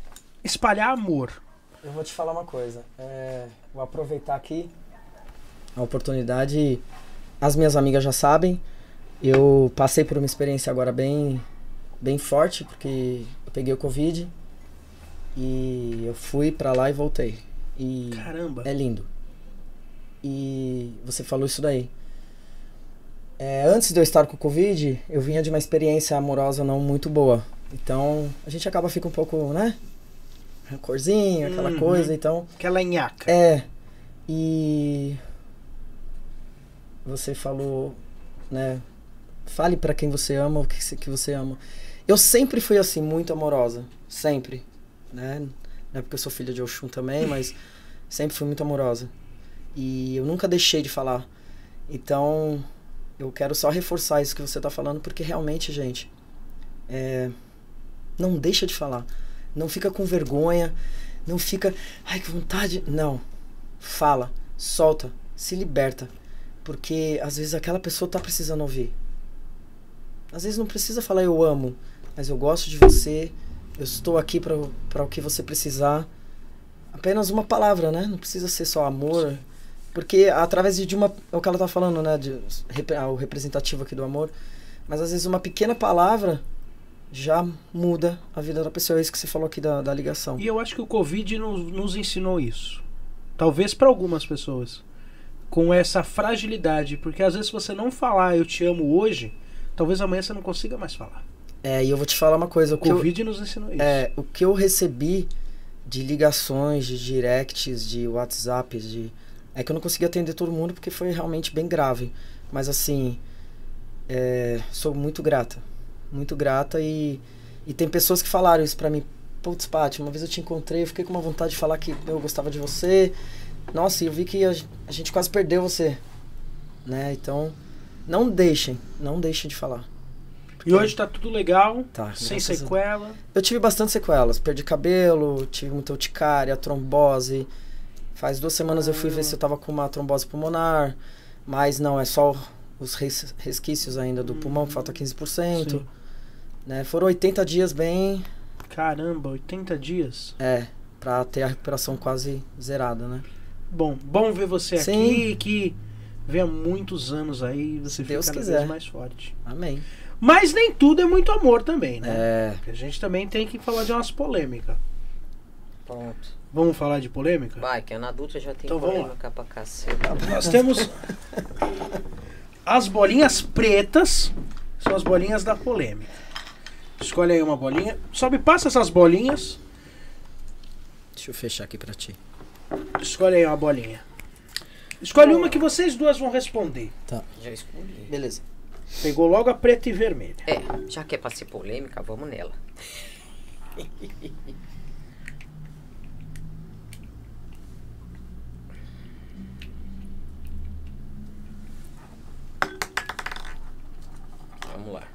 espalhar amor. Eu vou te falar uma coisa. É, vou aproveitar aqui a oportunidade. As minhas amigas já sabem. Eu passei por uma experiência agora bem, bem forte, porque eu peguei o Covid e eu fui pra lá e voltei. E Caramba. é lindo. E você falou isso daí. É, antes de eu estar com o Covid, eu vinha de uma experiência amorosa não muito boa. Então, a gente acaba fica um pouco, né? Rancorzinho, aquela Uhum. coisa. Então, Aquela nhaca. é. E você falou, né? Fale pra quem você ama o que, que você ama. Eu sempre fui assim, muito amorosa. Sempre. Né? Não é porque eu sou filha de Oxum também, mas sempre fui muito amorosa. E eu nunca deixei de falar. Então, eu quero só reforçar isso que você tá falando, porque realmente, gente, é, não deixa de falar. Não fica com vergonha. Não fica, ai que vontade. Não. Fala, solta, se liberta. Porque às vezes aquela pessoa tá precisando ouvir. Às vezes não precisa falar eu amo, mas eu gosto de você. Eu estou aqui para para o que você precisar. Apenas uma palavra, né? Não precisa ser só amor. Porque através de uma. É o que ela tá falando, né? De, ah, o representativo aqui do amor. Mas às vezes uma pequena palavra já muda a vida da pessoa. É isso que você falou aqui da, da ligação. E eu acho que o Covid nos, nos ensinou isso. Talvez pra algumas pessoas. Com essa fragilidade. Porque às vezes se você não falar eu te amo hoje, talvez amanhã você não consiga mais falar. É, e eu vou te falar uma coisa. O que eu, Covid nos ensinou isso. É, o que eu recebi de ligações, de directs, de WhatsApps, de. É que eu não consegui atender todo mundo porque foi realmente bem grave. Mas assim. é, sou muito grata. Muito grata e. E tem pessoas que falaram isso pra mim. Putz, Paty, uma vez eu te encontrei, eu fiquei com uma vontade de falar que eu gostava de você. Nossa, eu vi que a, a gente quase perdeu você. Né? Então, não deixem, não deixem de falar. E hoje tá tudo legal, Tá, sem a- sequela. Eu tive bastante sequelas. Perdi cabelo, tive muita urticária, trombose. Faz duas semanas eu fui ver se eu tava com uma trombose pulmonar. Mas não, é só os res- resquícios ainda do pulmão, que falta 15%. Sim. Né? Foram 80 dias bem. Caramba, 80 dias. É, pra ter a recuperação quase zerada, né? Bom, bom ver você Sim. aqui, que venha muitos anos aí você Se fica Deus cada quiser. vez mais forte. Amém. Mas nem tudo é muito amor também, né? É. Porque a gente também tem que falar de umas polêmicas. Pronto. Vamos falar de polêmica? Vai, que a adulta já tem Então polêmica pra cacete. Nós temos as bolinhas pretas, são as bolinhas da polêmica. Escolhe aí uma bolinha. Só me passa essas bolinhas. Deixa eu fechar aqui pra ti. Escolhe aí uma bolinha. Escolhe uma que vocês duas vão responder. Já escolhi. Beleza. Pegou logo a preta e vermelha. É, já que é pra ser polêmica, vamos nela. Vamos lá.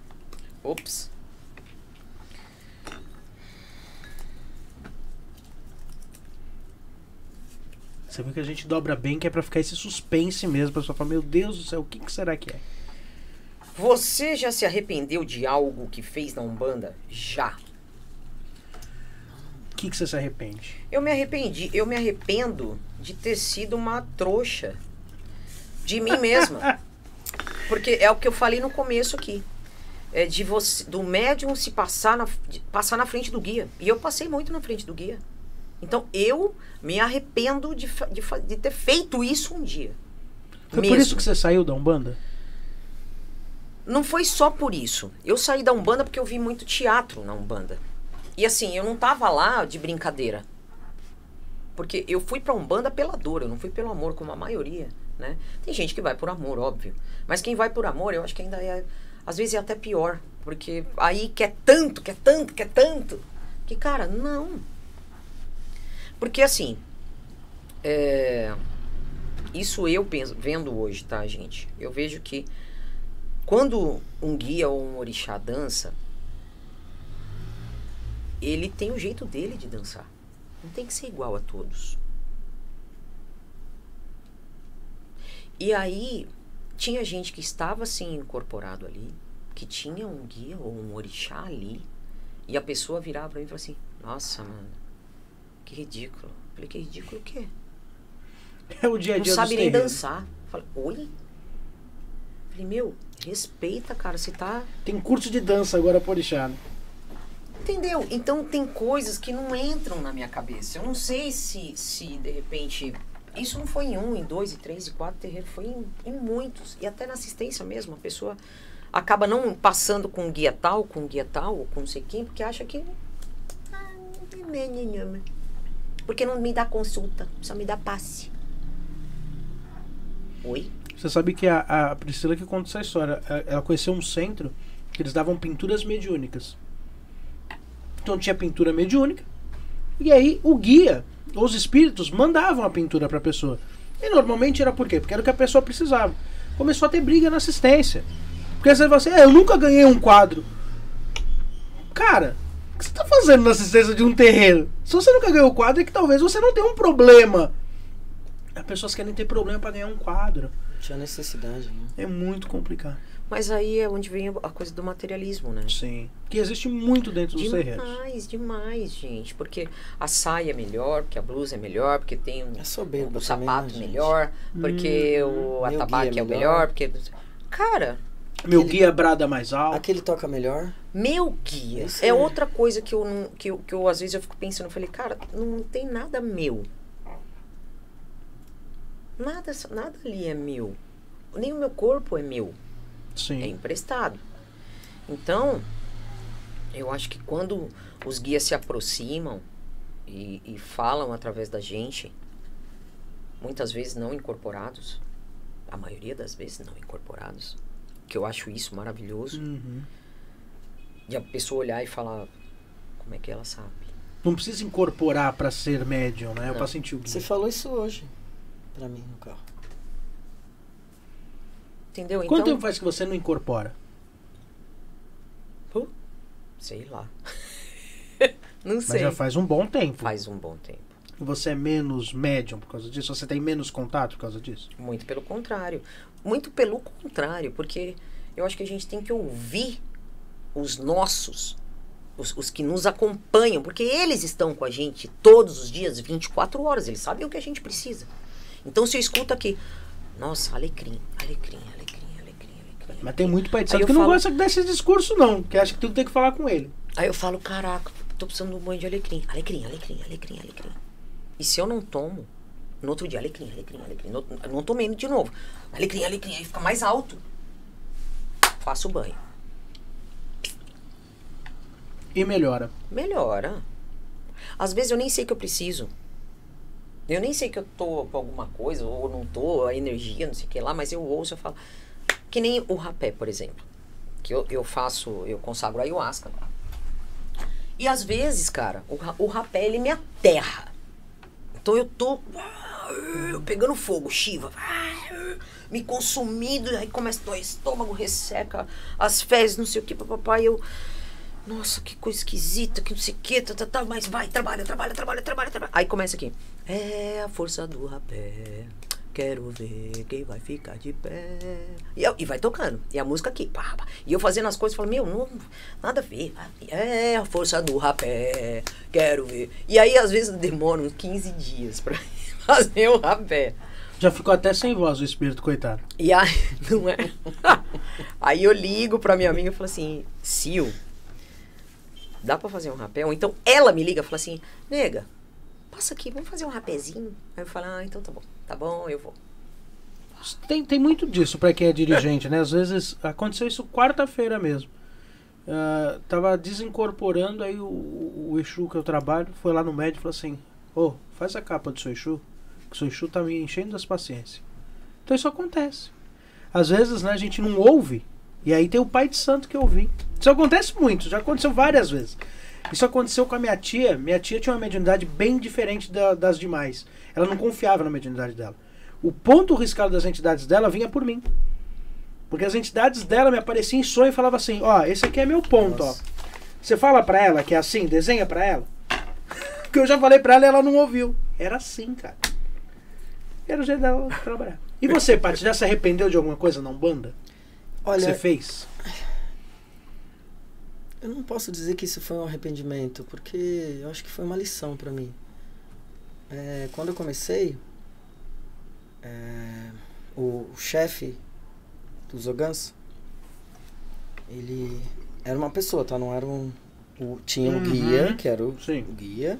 Ops. Você viu que a gente dobra bem, que é pra ficar esse suspense mesmo. A pessoa fala, meu Deus do céu, o que, que será que é? Você já se arrependeu de algo que fez na Umbanda? Já. O que, que você se arrepende? Eu me arrependi. Eu me arrependo de ter sido uma trouxa de mim mesma. Porque é o que eu falei no começo aqui. É de você, do médium se passar na, passar na frente do guia. E eu passei muito na frente do guia. Então eu me arrependo de, de, de ter feito isso um dia. Foi por Mesmo. isso que você saiu da Umbanda? Não foi só por isso. Eu saí da Umbanda porque eu vi muito teatro na Umbanda. E assim, eu não tava lá de brincadeira. Porque eu fui pra Umbanda pela dor, eu não fui pelo amor, como a maioria, né? Tem gente que vai por amor, óbvio. Mas quem vai por amor, eu acho que ainda é. Às vezes é até pior. Porque aí quer tanto, quer tanto, quer tanto. Que, cara, não. Porque assim. É, isso eu penso, vendo hoje, tá, gente? Eu vejo que quando um guia ou um orixá dança, ele tem o jeito dele de dançar. Não tem que ser igual a todos. E aí, tinha gente que estava assim incorporado ali, que tinha um guia ou um orixá ali, e a pessoa virava pra mim e falava assim: Nossa, mano, que ridículo. Eu falei: Que ridículo o quê? É o dia a Não dia sabe dos nem terreiros. dançar. Eu Falei: Oi? Eu Falei: Meu, respeita, cara, você tá. Tem curso de dança agora por né? Entendeu? Então tem coisas que não entram na minha cabeça. Eu não sei se, se de repente. Isso não foi em um, em dois, em três, em quatro terreiros, foi em, em muitos. E até na assistência mesmo. A pessoa acaba não passando com um guia tal, com um guia tal, ou com não sei quem, porque acha que. Ah, Porque não me dá consulta, só me dá passe. Oi? Você sabe que a, a Priscila que conta essa história. a- Ela conheceu um centro que eles davam pinturas mediúnicas. Então tinha pintura mediúnica. E aí o guia, os espíritos, mandavam a pintura pra pessoa. E normalmente era por quê? Porque era o que a pessoa precisava. Começou a ter briga na assistência. Porque você fala assim, é, eu nunca ganhei um quadro. Cara, o que você tá fazendo na assistência de um terreiro? Se você nunca ganhou o quadro, é que talvez você não tenha um problema. As pessoas querem ter problema pra ganhar um quadro. Tinha necessidade, né? É muito complicado. Mas aí é onde vem a coisa do materialismo, né? Sim. Que existe muito dentro dos terreiros. Demais, demais, gente. Porque a saia é melhor, porque a blusa é melhor, porque tem um, É soberba o também, sapato né, gente? melhor, porque o Meu atabaque guia é o melhor. melhor, porque. Cara, Meu Aquele- guia brada mais alto. Aquele toca melhor. meu guia é é. outra coisa que eu não. Que eu, que eu às vezes eu fico pensando, eu falei, cara, não tem nada meu. Nada, nada ali é meu. Nem o meu corpo é meu. é Sim. emprestado. Então, eu acho que quando os guias se aproximam e, e falam através da gente, muitas vezes não incorporados, a maioria das vezes não incorporados, que eu acho isso maravilhoso, Uhum. de a pessoa olhar e falar como é que ela sabe. Não precisa incorporar pra ser médium, né? Não. Pra sentir o Você guia. falou isso hoje. Pra mim, no carro. Entendeu? Quanto então, tempo faz que você não incorpora? sei lá. não Mas sei. já faz um bom tempo. Faz um bom tempo. Você é menos médium por causa disso? Você tem menos contato por causa disso? Muito pelo contrário. Muito pelo contrário, porque eu acho que a gente tem que ouvir os nossos, os, os que nos acompanham, porque eles estão com a gente todos os dias, 24 horas, eles sabem o que a gente precisa. Então, se eu escuto aqui, Nossa, alecrim, alecrim, alecrim, alecrim, alecrim. Mas tem muito pai de santo que não falo- gosta desse discurso, não. Que acha que tudo tem que falar com ele. Aí eu falo, caraca, tô precisando de um banho de alecrim. Alecrim, alecrim, alecrim, alecrim. E se eu não tomo, no outro dia, alecrim, alecrim, alecrim. No, não tomei de novo. Alecrim, alecrim, aí fica mais alto. Faço o banho. E melhora. Melhora. Às vezes eu nem sei que eu preciso. Eu nem sei que eu tô com alguma coisa, ou não tô, a energia, não sei o que lá, mas eu ouço, eu falo. Que nem o rapé, por exemplo. Que eu, eu faço, eu consagro ayahuasca. E às vezes, cara, o, o rapé, ele me aterra. Então eu tô pegando fogo, Shiva. Me consumindo, aí começa doer estômago, resseca as fezes, não sei o que, papai. Eu. Nossa, que coisa esquisita, que não sei o que, tá, tá, tá, mas vai, trabalha, trabalha, trabalha, trabalha, trabalha. Aí começa aqui. É a força do rapé. Quero ver quem vai ficar de pé. E, eu- e vai tocando. E a música aqui. Pá, pá. E eu fazendo as coisas, falo, meu, não, nada a ver. É a força do rapé. Quero ver. E aí, às vezes, demora uns 15 dias pra fazer o rapé. Já ficou até sem voz o espírito, coitado. E aí, não é? aí eu ligo pra minha amiga e falo assim, Sil, dá pra fazer um rapé? Ou então ela me liga e fala assim, nega, passa aqui, vamos fazer um rapézinho? Aí eu falo, ah, então tá bom, tá bom, eu vou. Tem, tem muito disso pra quem é dirigente, né? Às vezes aconteceu isso quarta-feira mesmo. Ah, tava desincorporando, aí o, o, Exu que eu trabalho foi lá no médico e falou assim: Ô, faz a capa do seu Exu, que o seu Exu tá me enchendo das paciências. Então isso acontece. Às vezes, né, a gente não ouve, e aí tem o pai de santo que eu ouvi. Isso acontece muito, já aconteceu várias vezes. Isso aconteceu com a minha tia. Minha tia tinha uma mediunidade bem diferente da- das demais. Ela não confiava na mediunidade dela. O ponto riscado das entidades dela vinha por mim. Porque as entidades dela me apareciam em sonho e falavam assim: Ó, esse aqui é meu ponto, Nossa. ó. Você fala pra ela que é assim, desenha pra ela. que eu já falei pra ela e ela não ouviu. Era assim, cara. Era o jeito dela trabalhar. E você, Paty, já se arrependeu de alguma coisa na Umbanda? Que Olha, você fez? eu não posso dizer que isso foi um arrependimento, porque eu acho que foi uma lição pra mim. É, quando eu comecei, é, o, o chefe dos Ogans, ele era uma pessoa, tá? Não era um. o- tinha o Uhum. guia, que era o, Sim. o guia.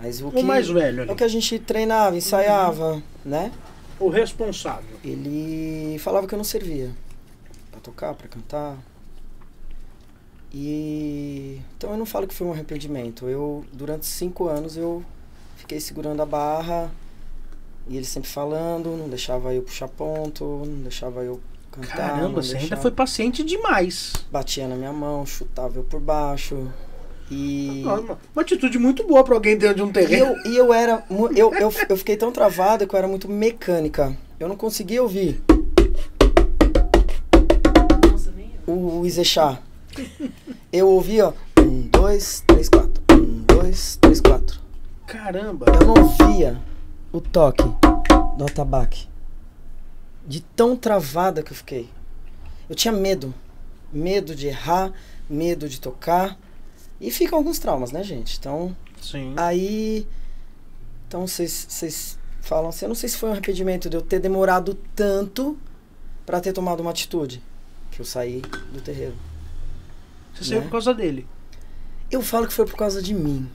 Mas o, O que, mais velho é ali. o que a gente treinava, ensaiava, né? O responsável. Ele falava que eu não servia tocar, pra cantar. E então eu não falo que foi um arrependimento. Eu durante cinco anos eu fiquei segurando a barra e ele sempre falando, não deixava eu puxar ponto, não deixava eu cantar. Caramba, você ainda deixava- foi paciente demais. batia na minha mão, chutava eu por baixo. E Uma uma atitude muito boa pra alguém dentro de um E terreno. eu, e eu era. Eu, eu, eu fiquei tão travado que eu era muito mecânica. Eu não conseguia ouvir o, Izexá. Eu ouvia, ó. Um, dois, três, quatro. Um, dois, três, quatro. Caramba. Eu não via o toque do atabaque. De tão travada que eu fiquei. Eu tinha medo. Medo de errar, medo de tocar. E ficam alguns traumas, né, gente? Então, Sim. Aí. Então vocês falam assim, eu não sei se foi um arrependimento de eu ter demorado tanto pra ter tomado uma atitude. Eu saí do terreiro. Você saiu né? por causa dele. Eu falo que foi por causa de mim.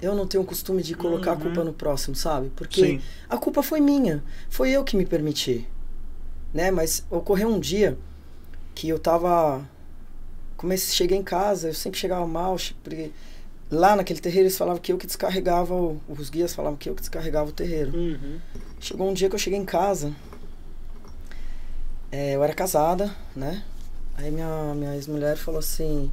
Eu não tenho o costume de colocar a Uhum. culpa no próximo, sabe? Porque Sim. a culpa foi minha. Foi eu que me permiti. Né? Mas ocorreu um dia que eu tava. Comecei, cheguei em casa, eu sempre chegava mal, porque lá naquele terreiro eles falavam que eu que descarregava, o- os guias falavam que eu que descarregava o terreiro. Uhum. Chegou um dia que eu cheguei em casa, é, eu era casada, né? Aí minha, minha ex-mulher falou assim,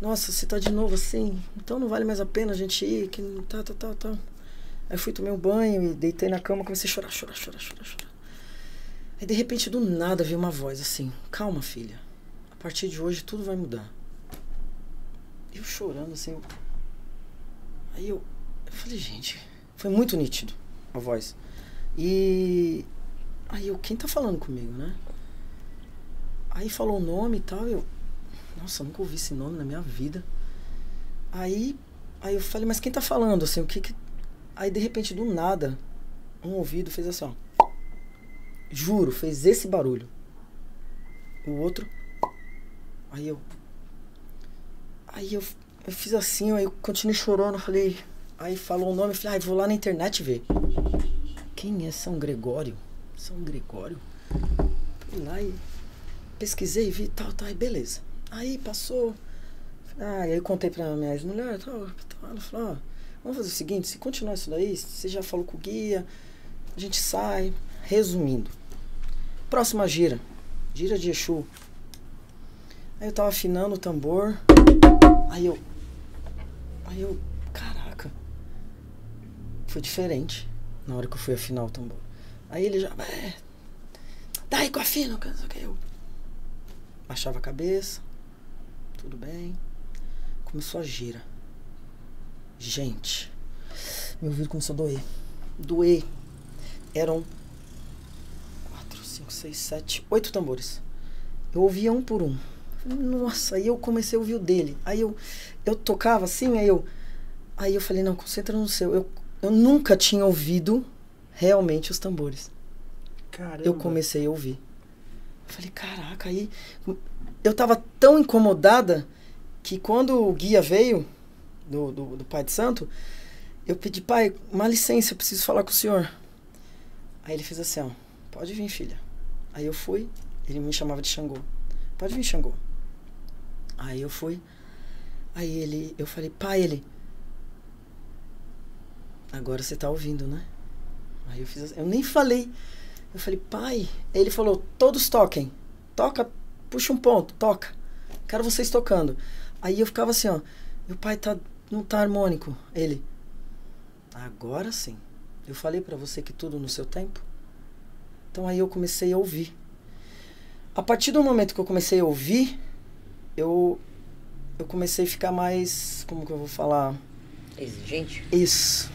nossa, você tá de novo assim, então não vale mais a pena a gente ir, que tá, tá, tá, tá. Aí eu fui, tomei um banho e deitei na cama, comecei a chorar, chorar, chorar, chorar, chorar. Aí de repente, do nada, veio uma voz assim, calma filha, a partir de hoje tudo vai mudar. Eu chorando assim, aí eu, eu falei, gente, foi muito nítido a voz. E aí eu, quem tá falando comigo, né? Aí falou o nome e tal, eu, nossa, eu nunca ouvi esse nome na minha vida. Aí, aí eu falei, mas quem tá falando, assim, o que que... Aí, de repente, do nada, um ouvido fez assim, ó. juro, fez esse barulho. O outro. Aí eu. Aí eu, eu fiz assim, aí eu continuei chorando, falei. Aí falou o nome, eu falei, ah, vou lá na internet ver. Quem é São Gregório? São Gregório? Fui lá e pesquisei, vi tal, tal, aí beleza. Aí passou. Ah, aí eu contei pra minha ex-mulher, tal, tal, ela falou, ó, vamos fazer o seguinte, se continuar isso daí, você já falou com o guia, a gente sai. Resumindo. Próxima gira. Gira de Exu. Aí eu tava afinando o tambor. Aí eu. Aí eu. Caraca. Foi diferente na hora que eu fui afinar o tambor. Aí ele já. É, daí que eu afino. Eu baixava a cabeça. Tudo bem. Começou a gira. Gente. Meu ouvido começou a doer. Doer. Eram quatro, cinco, seis, sete, oito tambores. Eu ouvia um por um. Nossa, aí eu comecei a ouvir o dele. Aí eu, eu tocava assim, aí eu. Aí eu falei, não, concentra no seu. Eu, eu nunca tinha ouvido realmente os tambores. Caramba. Eu comecei a ouvir. Falei, caraca, aí. Eu tava tão incomodada que quando o guia veio, do, do, do Pai de Santo, eu pedi, pai, uma licença, eu preciso falar com o senhor. Aí ele fez assim, ó, pode vir, filha. Aí eu fui, ele me chamava de Xangô. Pode vir, Xangô. Aí eu fui. Aí ele, eu falei, pai, ele. Agora você tá ouvindo, né? Aí eu fiz assim, eu nem falei. Eu falei, pai. Ele falou, todos toquem. Toca, puxa um ponto, toca. Quero vocês tocando. Aí eu ficava assim, ó. Meu pai tá, não tá harmônico. Ele. Agora sim. Eu falei para você que tudo no seu tempo. Então aí eu comecei a ouvir. A partir do momento que eu comecei a ouvir, eu eu comecei a ficar mais, como que eu vou falar? Exigente? Isso.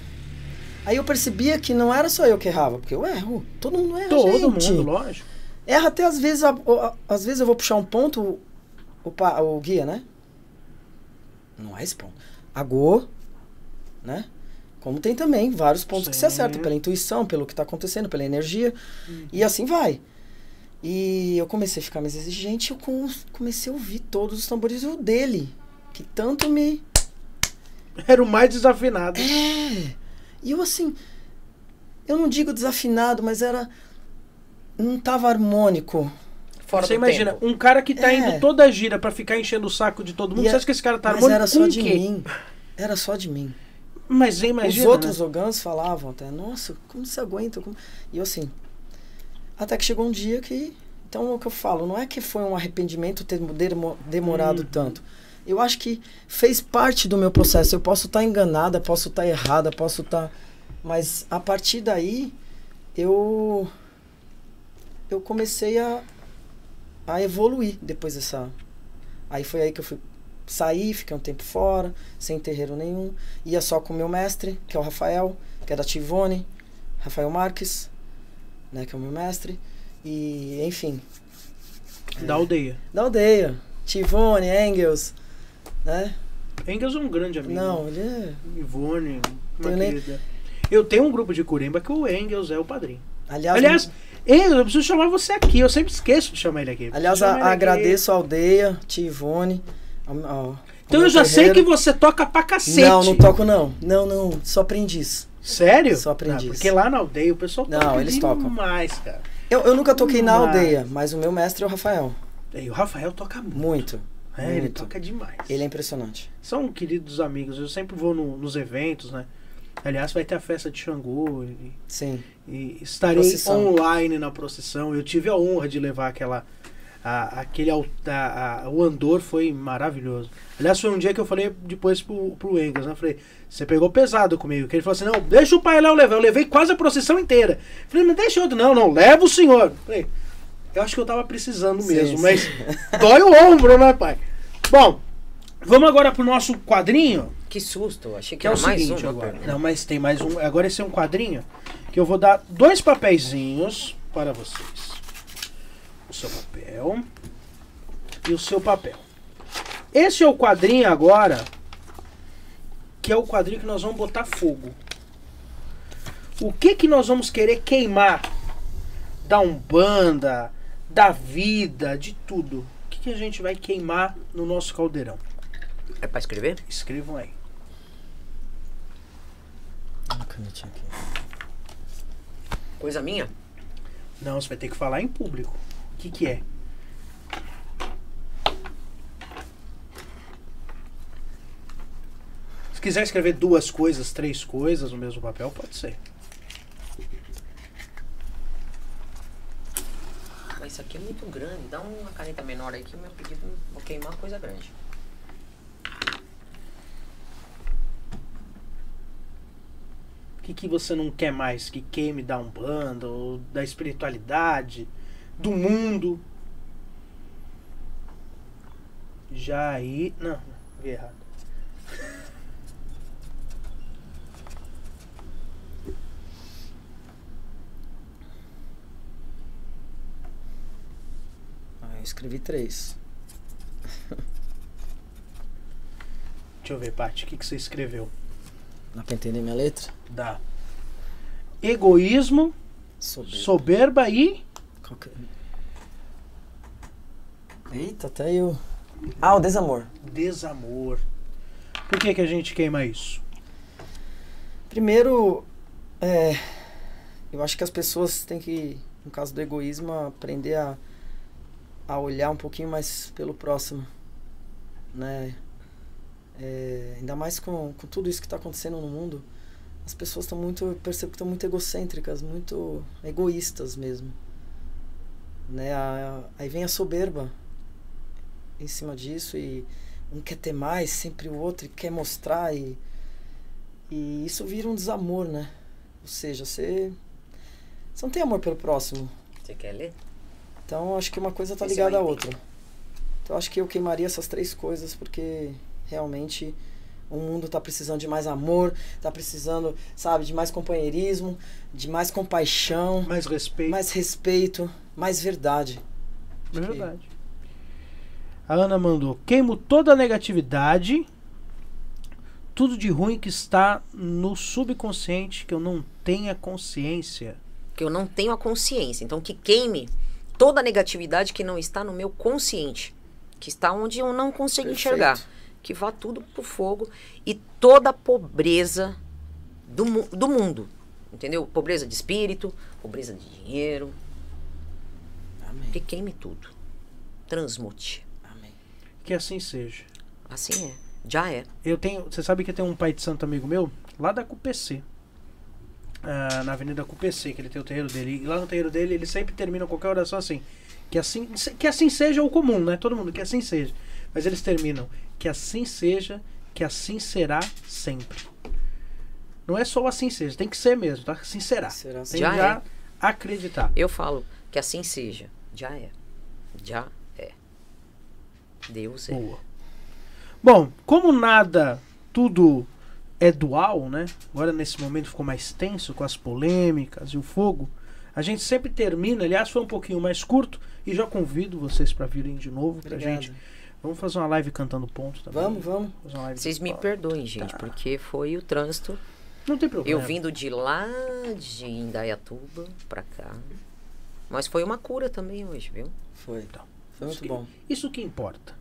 Aí eu percebia que não era só eu que errava, porque eu erro, todo mundo erra, Todo gente. mundo, lógico. Erra até às vezes, a- a- às vezes eu vou puxar um ponto, o, o guia, né? Não é esse ponto. A Go, né? Como tem também vários pontos que se Sim. acertam pela intuição, pelo que está acontecendo, pela energia. E assim vai. E eu comecei a ficar mais exigente, eu com- comecei a ouvir todos os tambores o dele, que tanto me Era o mais desafinado. é. E eu assim, eu não digo desafinado, mas era não tava harmônico. Fora Você do imagina, tempo. um cara que tá É. indo toda a gira pra ficar enchendo o saco de todo mundo, E você é- acha que esse cara tá mas harmônico era com só de quê? mim. Era só de mim. Mas você imagina, Os outros né? ogãs falavam até, nossa, como você aguenta? Como... E eu assim, até que chegou um dia que. Então é o que eu falo, não é que foi um arrependimento ter demo- demorado Uhum. tanto. Eu acho que fez parte do meu processo. Eu posso estar enganada, posso estar errada, posso estar. Mas a partir daí, eu. Eu comecei a, a evoluir depois dessa. Aí foi aí que eu fui sair, fiquei um tempo fora, sem terreiro nenhum. Ia só com o meu mestre, que é o Rafael, que é da Tivone, Rafael Marques, né, que é o meu mestre. E, enfim, Da aldeia. da aldeia. Tivone, Engels, né? Engels é um grande amigo. Não, ele é. Ivone, uma nem- querida. Eu tenho um grupo de Curemba que o Engels é o padrinho. Aliás, Aliás, Engels, eu preciso chamar você aqui. Eu sempre esqueço de chamar ele aqui. aliás a- ele aqui. agradeço a aldeia, ao- ao Então eu já sei que terreiro. você toca pra cacete. Não, não toco não. Não, não, só aprendiz. Sério? Só aprendiz. Não, porque lá na aldeia o pessoal Não, toca eles tocam. demais, cara. Eu, eu nunca toquei na aldeia, mas o meu mestre é o Rafael. E o Rafael toca muito. Muito. É, ele toca demais. Ele é impressionante. São queridos amigos. Eu sempre vou no- nos eventos, né? Aliás, vai ter a festa de Xangô e, Sim. e estarei Procissão. online na procissão. Eu tive a honra de levar aquela. a- aquele a- a- o andor foi maravilhoso. Aliás, foi um dia que eu falei depois pro, pro Engels, né? Eu falei, você pegou pesado comigo. Que ele falou assim: não, deixa o pai Léo levar. Eu levei quase a procissão inteira. Eu falei, mas deixa outro. Não, não, leva o senhor. Eu falei, eu acho que eu tava precisando mesmo, sim. mas dói o ombro, né, pai? Bom, vamos agora pro nosso quadrinho. Que susto, achei que, Que é o seguinte uma agora. Não, mas tem mais um. Agora esse é um quadrinho que eu vou dar dois papeizinhos para vocês. O seu papel e o seu papel. Esse é o quadrinho agora que é o quadrinho que nós vamos botar fogo. O que que nós vamos querer queimar da Umbanda, da vida, de tudo. Que, a gente vai queimar no nosso caldeirão? É pra escrever? Escrevam aí. Uma canetinha aqui. Coisa minha? Não, você vai ter que falar em público. O que, que é? Se quiser escrever duas coisas, três coisas no mesmo papel, pode ser. Mas isso aqui é muito grande. Dá uma caneta menor aí que meu pedido vou queimar coisa grande. O que, que você não quer mais que queime da Umbanda, ou da espiritualidade, do mundo? Já aí. Não, vi errado. Eu escrevi três. Deixa eu ver, Paty, o que, que você escreveu? Dá pra entender minha letra? Dá. Egoísmo, Soberbo. soberba e. É? Eita, até eu. Ah, o desamor. desamor. Por que, que a gente queima isso? Primeiro, é, eu acho que as pessoas têm que, no caso do egoísmo, aprender a, a olhar um pouquinho mais pelo próximo, né? É, ainda mais com, com tudo isso que está acontecendo no mundo, as pessoas estão muito, eu percebo que estão muito egocêntricas, muito egoístas mesmo, né? A- aí vem a soberba em cima disso e um quer ter mais, sempre o outro quer mostrar e e isso vira um desamor, né? Ou seja, você, você não tem amor pelo próximo. Você quer ler? Então acho que uma coisa tá Esse ligada à outra. Então acho que eu queimaria essas três coisas porque realmente o mundo tá precisando de mais amor, tá precisando, sabe, de mais companheirismo, de mais compaixão, Mais respeito. mais respeito, mais verdade. É verdade. A Ana mandou: queimo toda a negatividade, tudo de ruim que está no subconsciente, que eu não tenha consciência. Que eu não tenho a consciência. Então que queime toda a negatividade que não está no meu consciente. Que está onde eu não consigo Perfeito. enxergar. Que vá tudo pro fogo. E toda a pobreza do, do mundo. Entendeu? Pobreza de espírito, pobreza de dinheiro. Amém. Que queime tudo. Transmute. Amém. Que assim seja. Assim é. Já é. Eu tenho. Você sabe que tem um pai de santo amigo meu, lá da CUPC. Ah, na Avenida CUPC, que ele tem o terreiro dele. E lá no terreiro dele, ele sempre termina qualquer oração assim. Que assim, que assim seja o comum, né? Todo mundo, que assim seja. Mas eles terminam. Que assim seja, que assim será sempre. Não é só o assim seja, tem que ser mesmo, tá? Assim será. Será Tem Já já é. acreditar. Eu falo que assim seja. Já é. Já é. Deus é. Boa. Bom, como nada, tudo é dual, né? Agora nesse momento ficou mais tenso com as polêmicas e o fogo. A gente sempre termina, aliás, foi um pouquinho mais curto e já convido vocês para virem de novo pra Obrigado. gente. Vamos fazer uma live cantando ponto também. Vamos, vamos. Fazer uma live Vocês me Tá. perdoem, gente, porque foi o trânsito. Não tem problema. Eu vindo de lá de Indaiatuba pra cá. Mas foi uma cura também hoje, viu? Foi. Então, Foi isso muito que- bom. Isso que importa.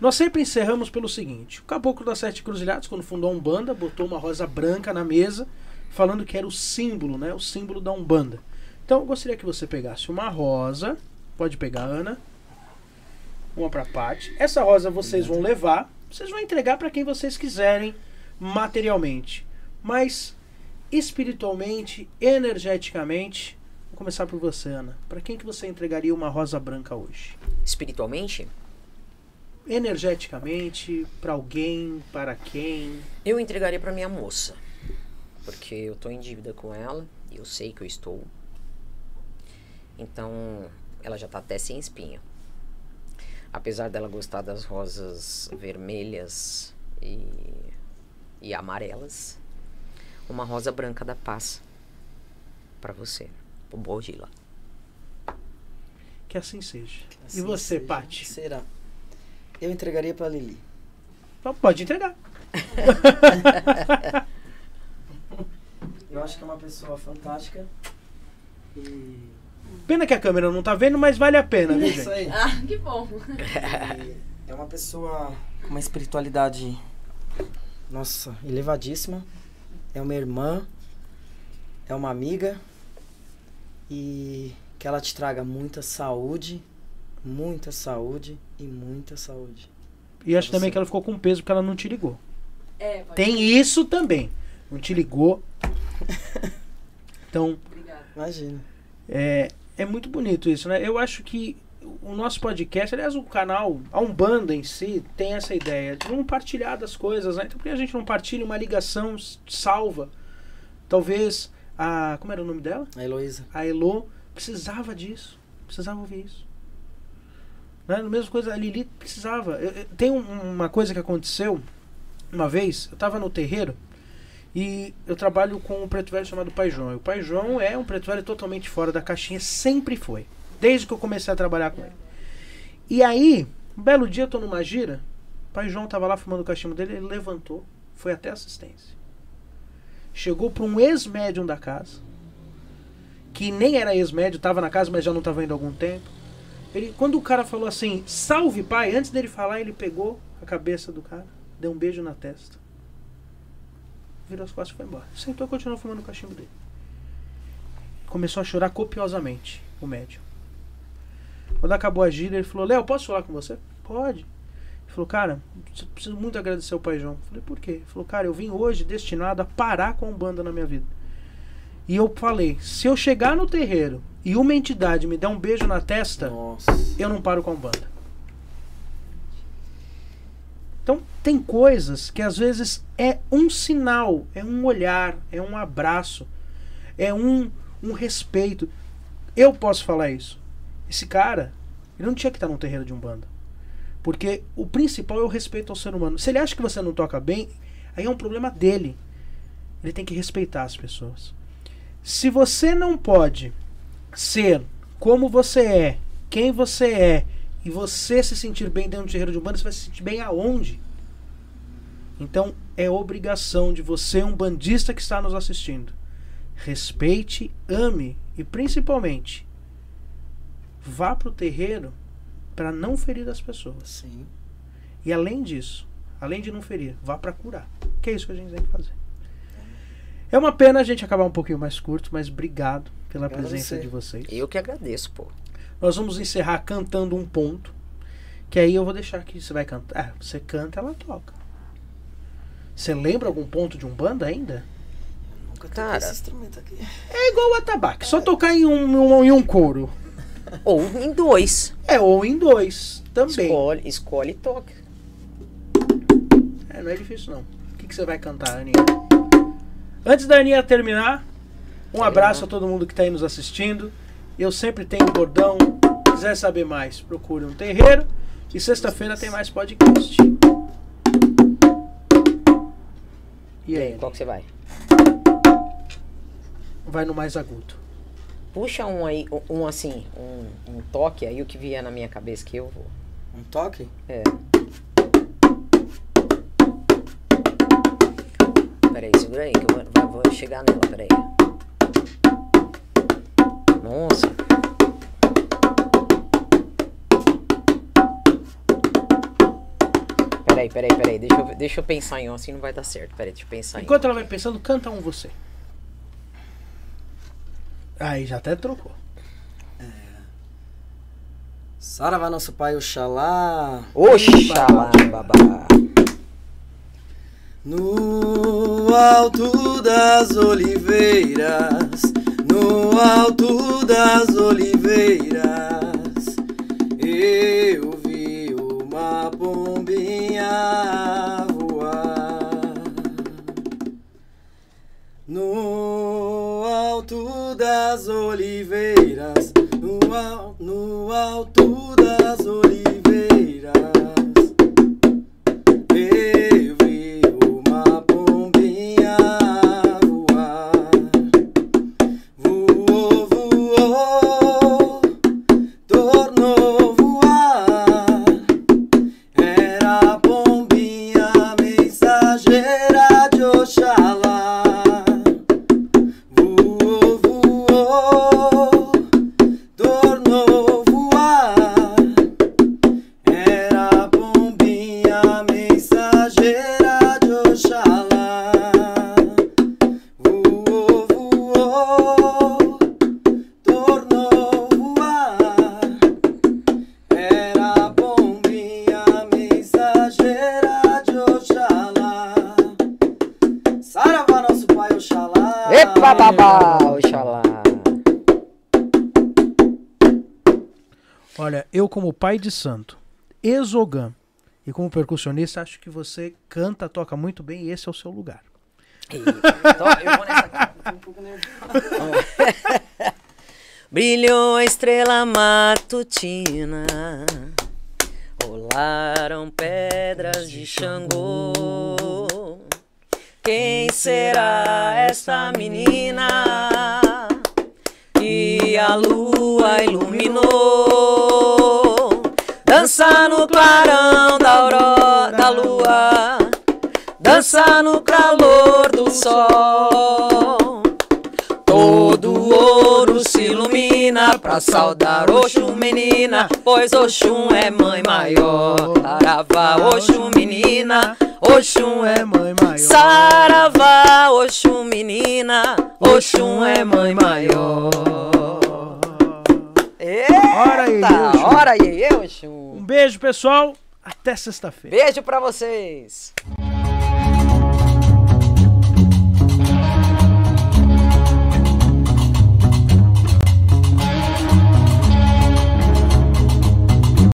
Nós sempre encerramos pelo seguinte: o Caboclo das Sete Cruzilhadas, quando fundou a Umbanda, botou uma rosa branca na mesa, falando que era o símbolo, né? O símbolo da Umbanda. Então eu gostaria que você pegasse uma rosa, pode pegar, Ana. Uma pra Paty. Essa rosa vocês vão levar, vocês vão entregar para quem vocês quiserem materialmente. Mas espiritualmente, energeticamente, vou começar por você, Ana. Para quem que você entregaria uma rosa branca hoje? Espiritualmente, energeticamente, para alguém, para quem. eu entregaria pra minha moça. Porque eu tô em dívida com ela e eu sei que eu estou. Então, ela já tá até sem espinha. Apesar dela gostar das rosas vermelhas e, e amarelas, uma rosa branca da paz pra você, pro Bodila. Que assim seja. Assim e você, seja. Paty? Será? Eu entregaria pra Lili. Então pode entregar. Eu acho que é uma pessoa fantástica e Pena que a câmera não tá vendo, mas vale a pena, viu, Isso gente? aí. Ah, que bom. E é uma pessoa com uma espiritualidade, nossa, elevadíssima. É uma irmã, é uma amiga e que ela te traga muita saúde, muita saúde e muita saúde. E acho também que ela ficou com peso porque ela não te ligou. É, Tem isso também. Não te ligou. Então, Obrigada. Imagina. é, é muito bonito isso, né? Eu acho que o nosso podcast, aliás, o canal, a Umbanda em si, tem essa ideia de não partilhar das coisas, né? Então, por que a gente não partilha uma ligação salva? Talvez a. Como era o nome dela? A Heloísa. A Elo precisava disso. Precisava ouvir isso. Né? Mesma coisa, a Lili precisava. Eu- eu- tem um- uma coisa que aconteceu uma vez, eu estava no terreiro e eu trabalho com um preto velho chamado Pai João. E o Pai João é um preto velho totalmente fora da caixinha, sempre foi. Desde que eu comecei a trabalhar com ele. E aí, um belo dia eu tô numa gira, o Pai João tava lá fumando o cachimbo dele, ele levantou, foi até assistência. Chegou para um ex-médium da casa, que nem era ex-médio, tava na casa, mas já não tava indo há algum tempo. Ele, quando o cara falou assim, salve pai, antes dele falar, ele pegou a cabeça do cara, deu um beijo na testa. Virou as costas e foi embora. Sentou e continuou fumando o cachimbo dele. Começou a chorar copiosamente, o médium. Quando acabou a gira, ele falou, Léo, posso falar com você? Pode. Ele falou, cara, preciso muito agradecer o pai João. Eu falei, por quê? Ele falou, cara, eu vim hoje destinado a parar com a Umbanda na minha vida. E eu falei, se eu chegar no terreiro e uma entidade me der um beijo na testa, Nossa. eu não paro com a Umbanda. Então, tem coisas que às vezes é um sinal, é um olhar, é um abraço, é um, um respeito. Eu posso falar isso. Esse cara, ele não tinha que estar num terreiro de Umbanda. Porque o principal é o respeito ao ser humano. Se ele acha que você não toca bem, aí é um problema dele. Ele tem que respeitar as pessoas. Se você não pode ser como você é, quem você é, e você se sentir bem dentro do terreiro de Umbanda, você vai se sentir bem aonde? Então, é obrigação de você, um bandista que está nos assistindo. Respeite, ame e principalmente vá para o terreiro para não ferir as pessoas. Sim. E além disso, além de não ferir, vá para curar. Que é isso que a gente tem que fazer. É uma pena a gente acabar um pouquinho mais curto, mas obrigado pela presença você. de vocês. Eu que agradeço, pô. Nós vamos encerrar cantando um ponto. Que aí eu vou deixar que você vai cantar. Ah, você canta, ela toca. Você lembra algum ponto de um banda ainda? Nunca Cara. esse instrumento aqui. É igual o atabaque, só tocar em um, um- em um coro. Ou em dois. É, ou em dois também. Escolhe, escolhe e toca. É, não é difícil não. O que, que você vai cantar, Aninha? Antes da Aninha terminar, um abraço a todo mundo que está aí nos assistindo. Eu sempre tenho bordão. Quiser saber mais, procure um terreiro. E sexta-feira tem mais podcast. E aí, Qual que você vai? vai no mais agudo. Puxa um aí, um assim, um, um toque aí, o que vier na minha cabeça que eu vou. Um toque? É. Peraí, segura aí, que eu vou, vou- chegar nela, peraí. Nossa. Peraí, peraí, peraí. Deixa eu, deixa eu pensar em um, assim não vai dar certo. Peraí, deixa eu pensar Enquanto em ela vai pensando, canta um você. Aí já até trocou. Saravá, nosso pai, Oxalá. um. Oxalá, babá. No alto das oliveiras, no alto das oliveiras, eu vi uma pombinha voar. No alto das oliveiras, no, al- no alto das oliveiras. Eu como pai de santo, exogam e como percussionista, acho que você canta, toca muito bem e esse é o seu lugar. Eita, eu vou nessa aqui. Tô um pouco nervoso. Brilhou a estrela matutina, rolaram pedras de Xangô. Quem será essa menina que a lua iluminou? Dança no clarão da aurora da lua, dança no calor do sol. Todo ouro se ilumina pra saudar Oxum menina, pois Oxum é mãe maior. Saravá, Oxum menina, Oxum é mãe maior. Saravá, Oxum menina, Oxum é mãe maior. Ora aí, Eita, ora aí, Oxum. Um beijo, pessoal. Até sexta-feira. Beijo pra vocês.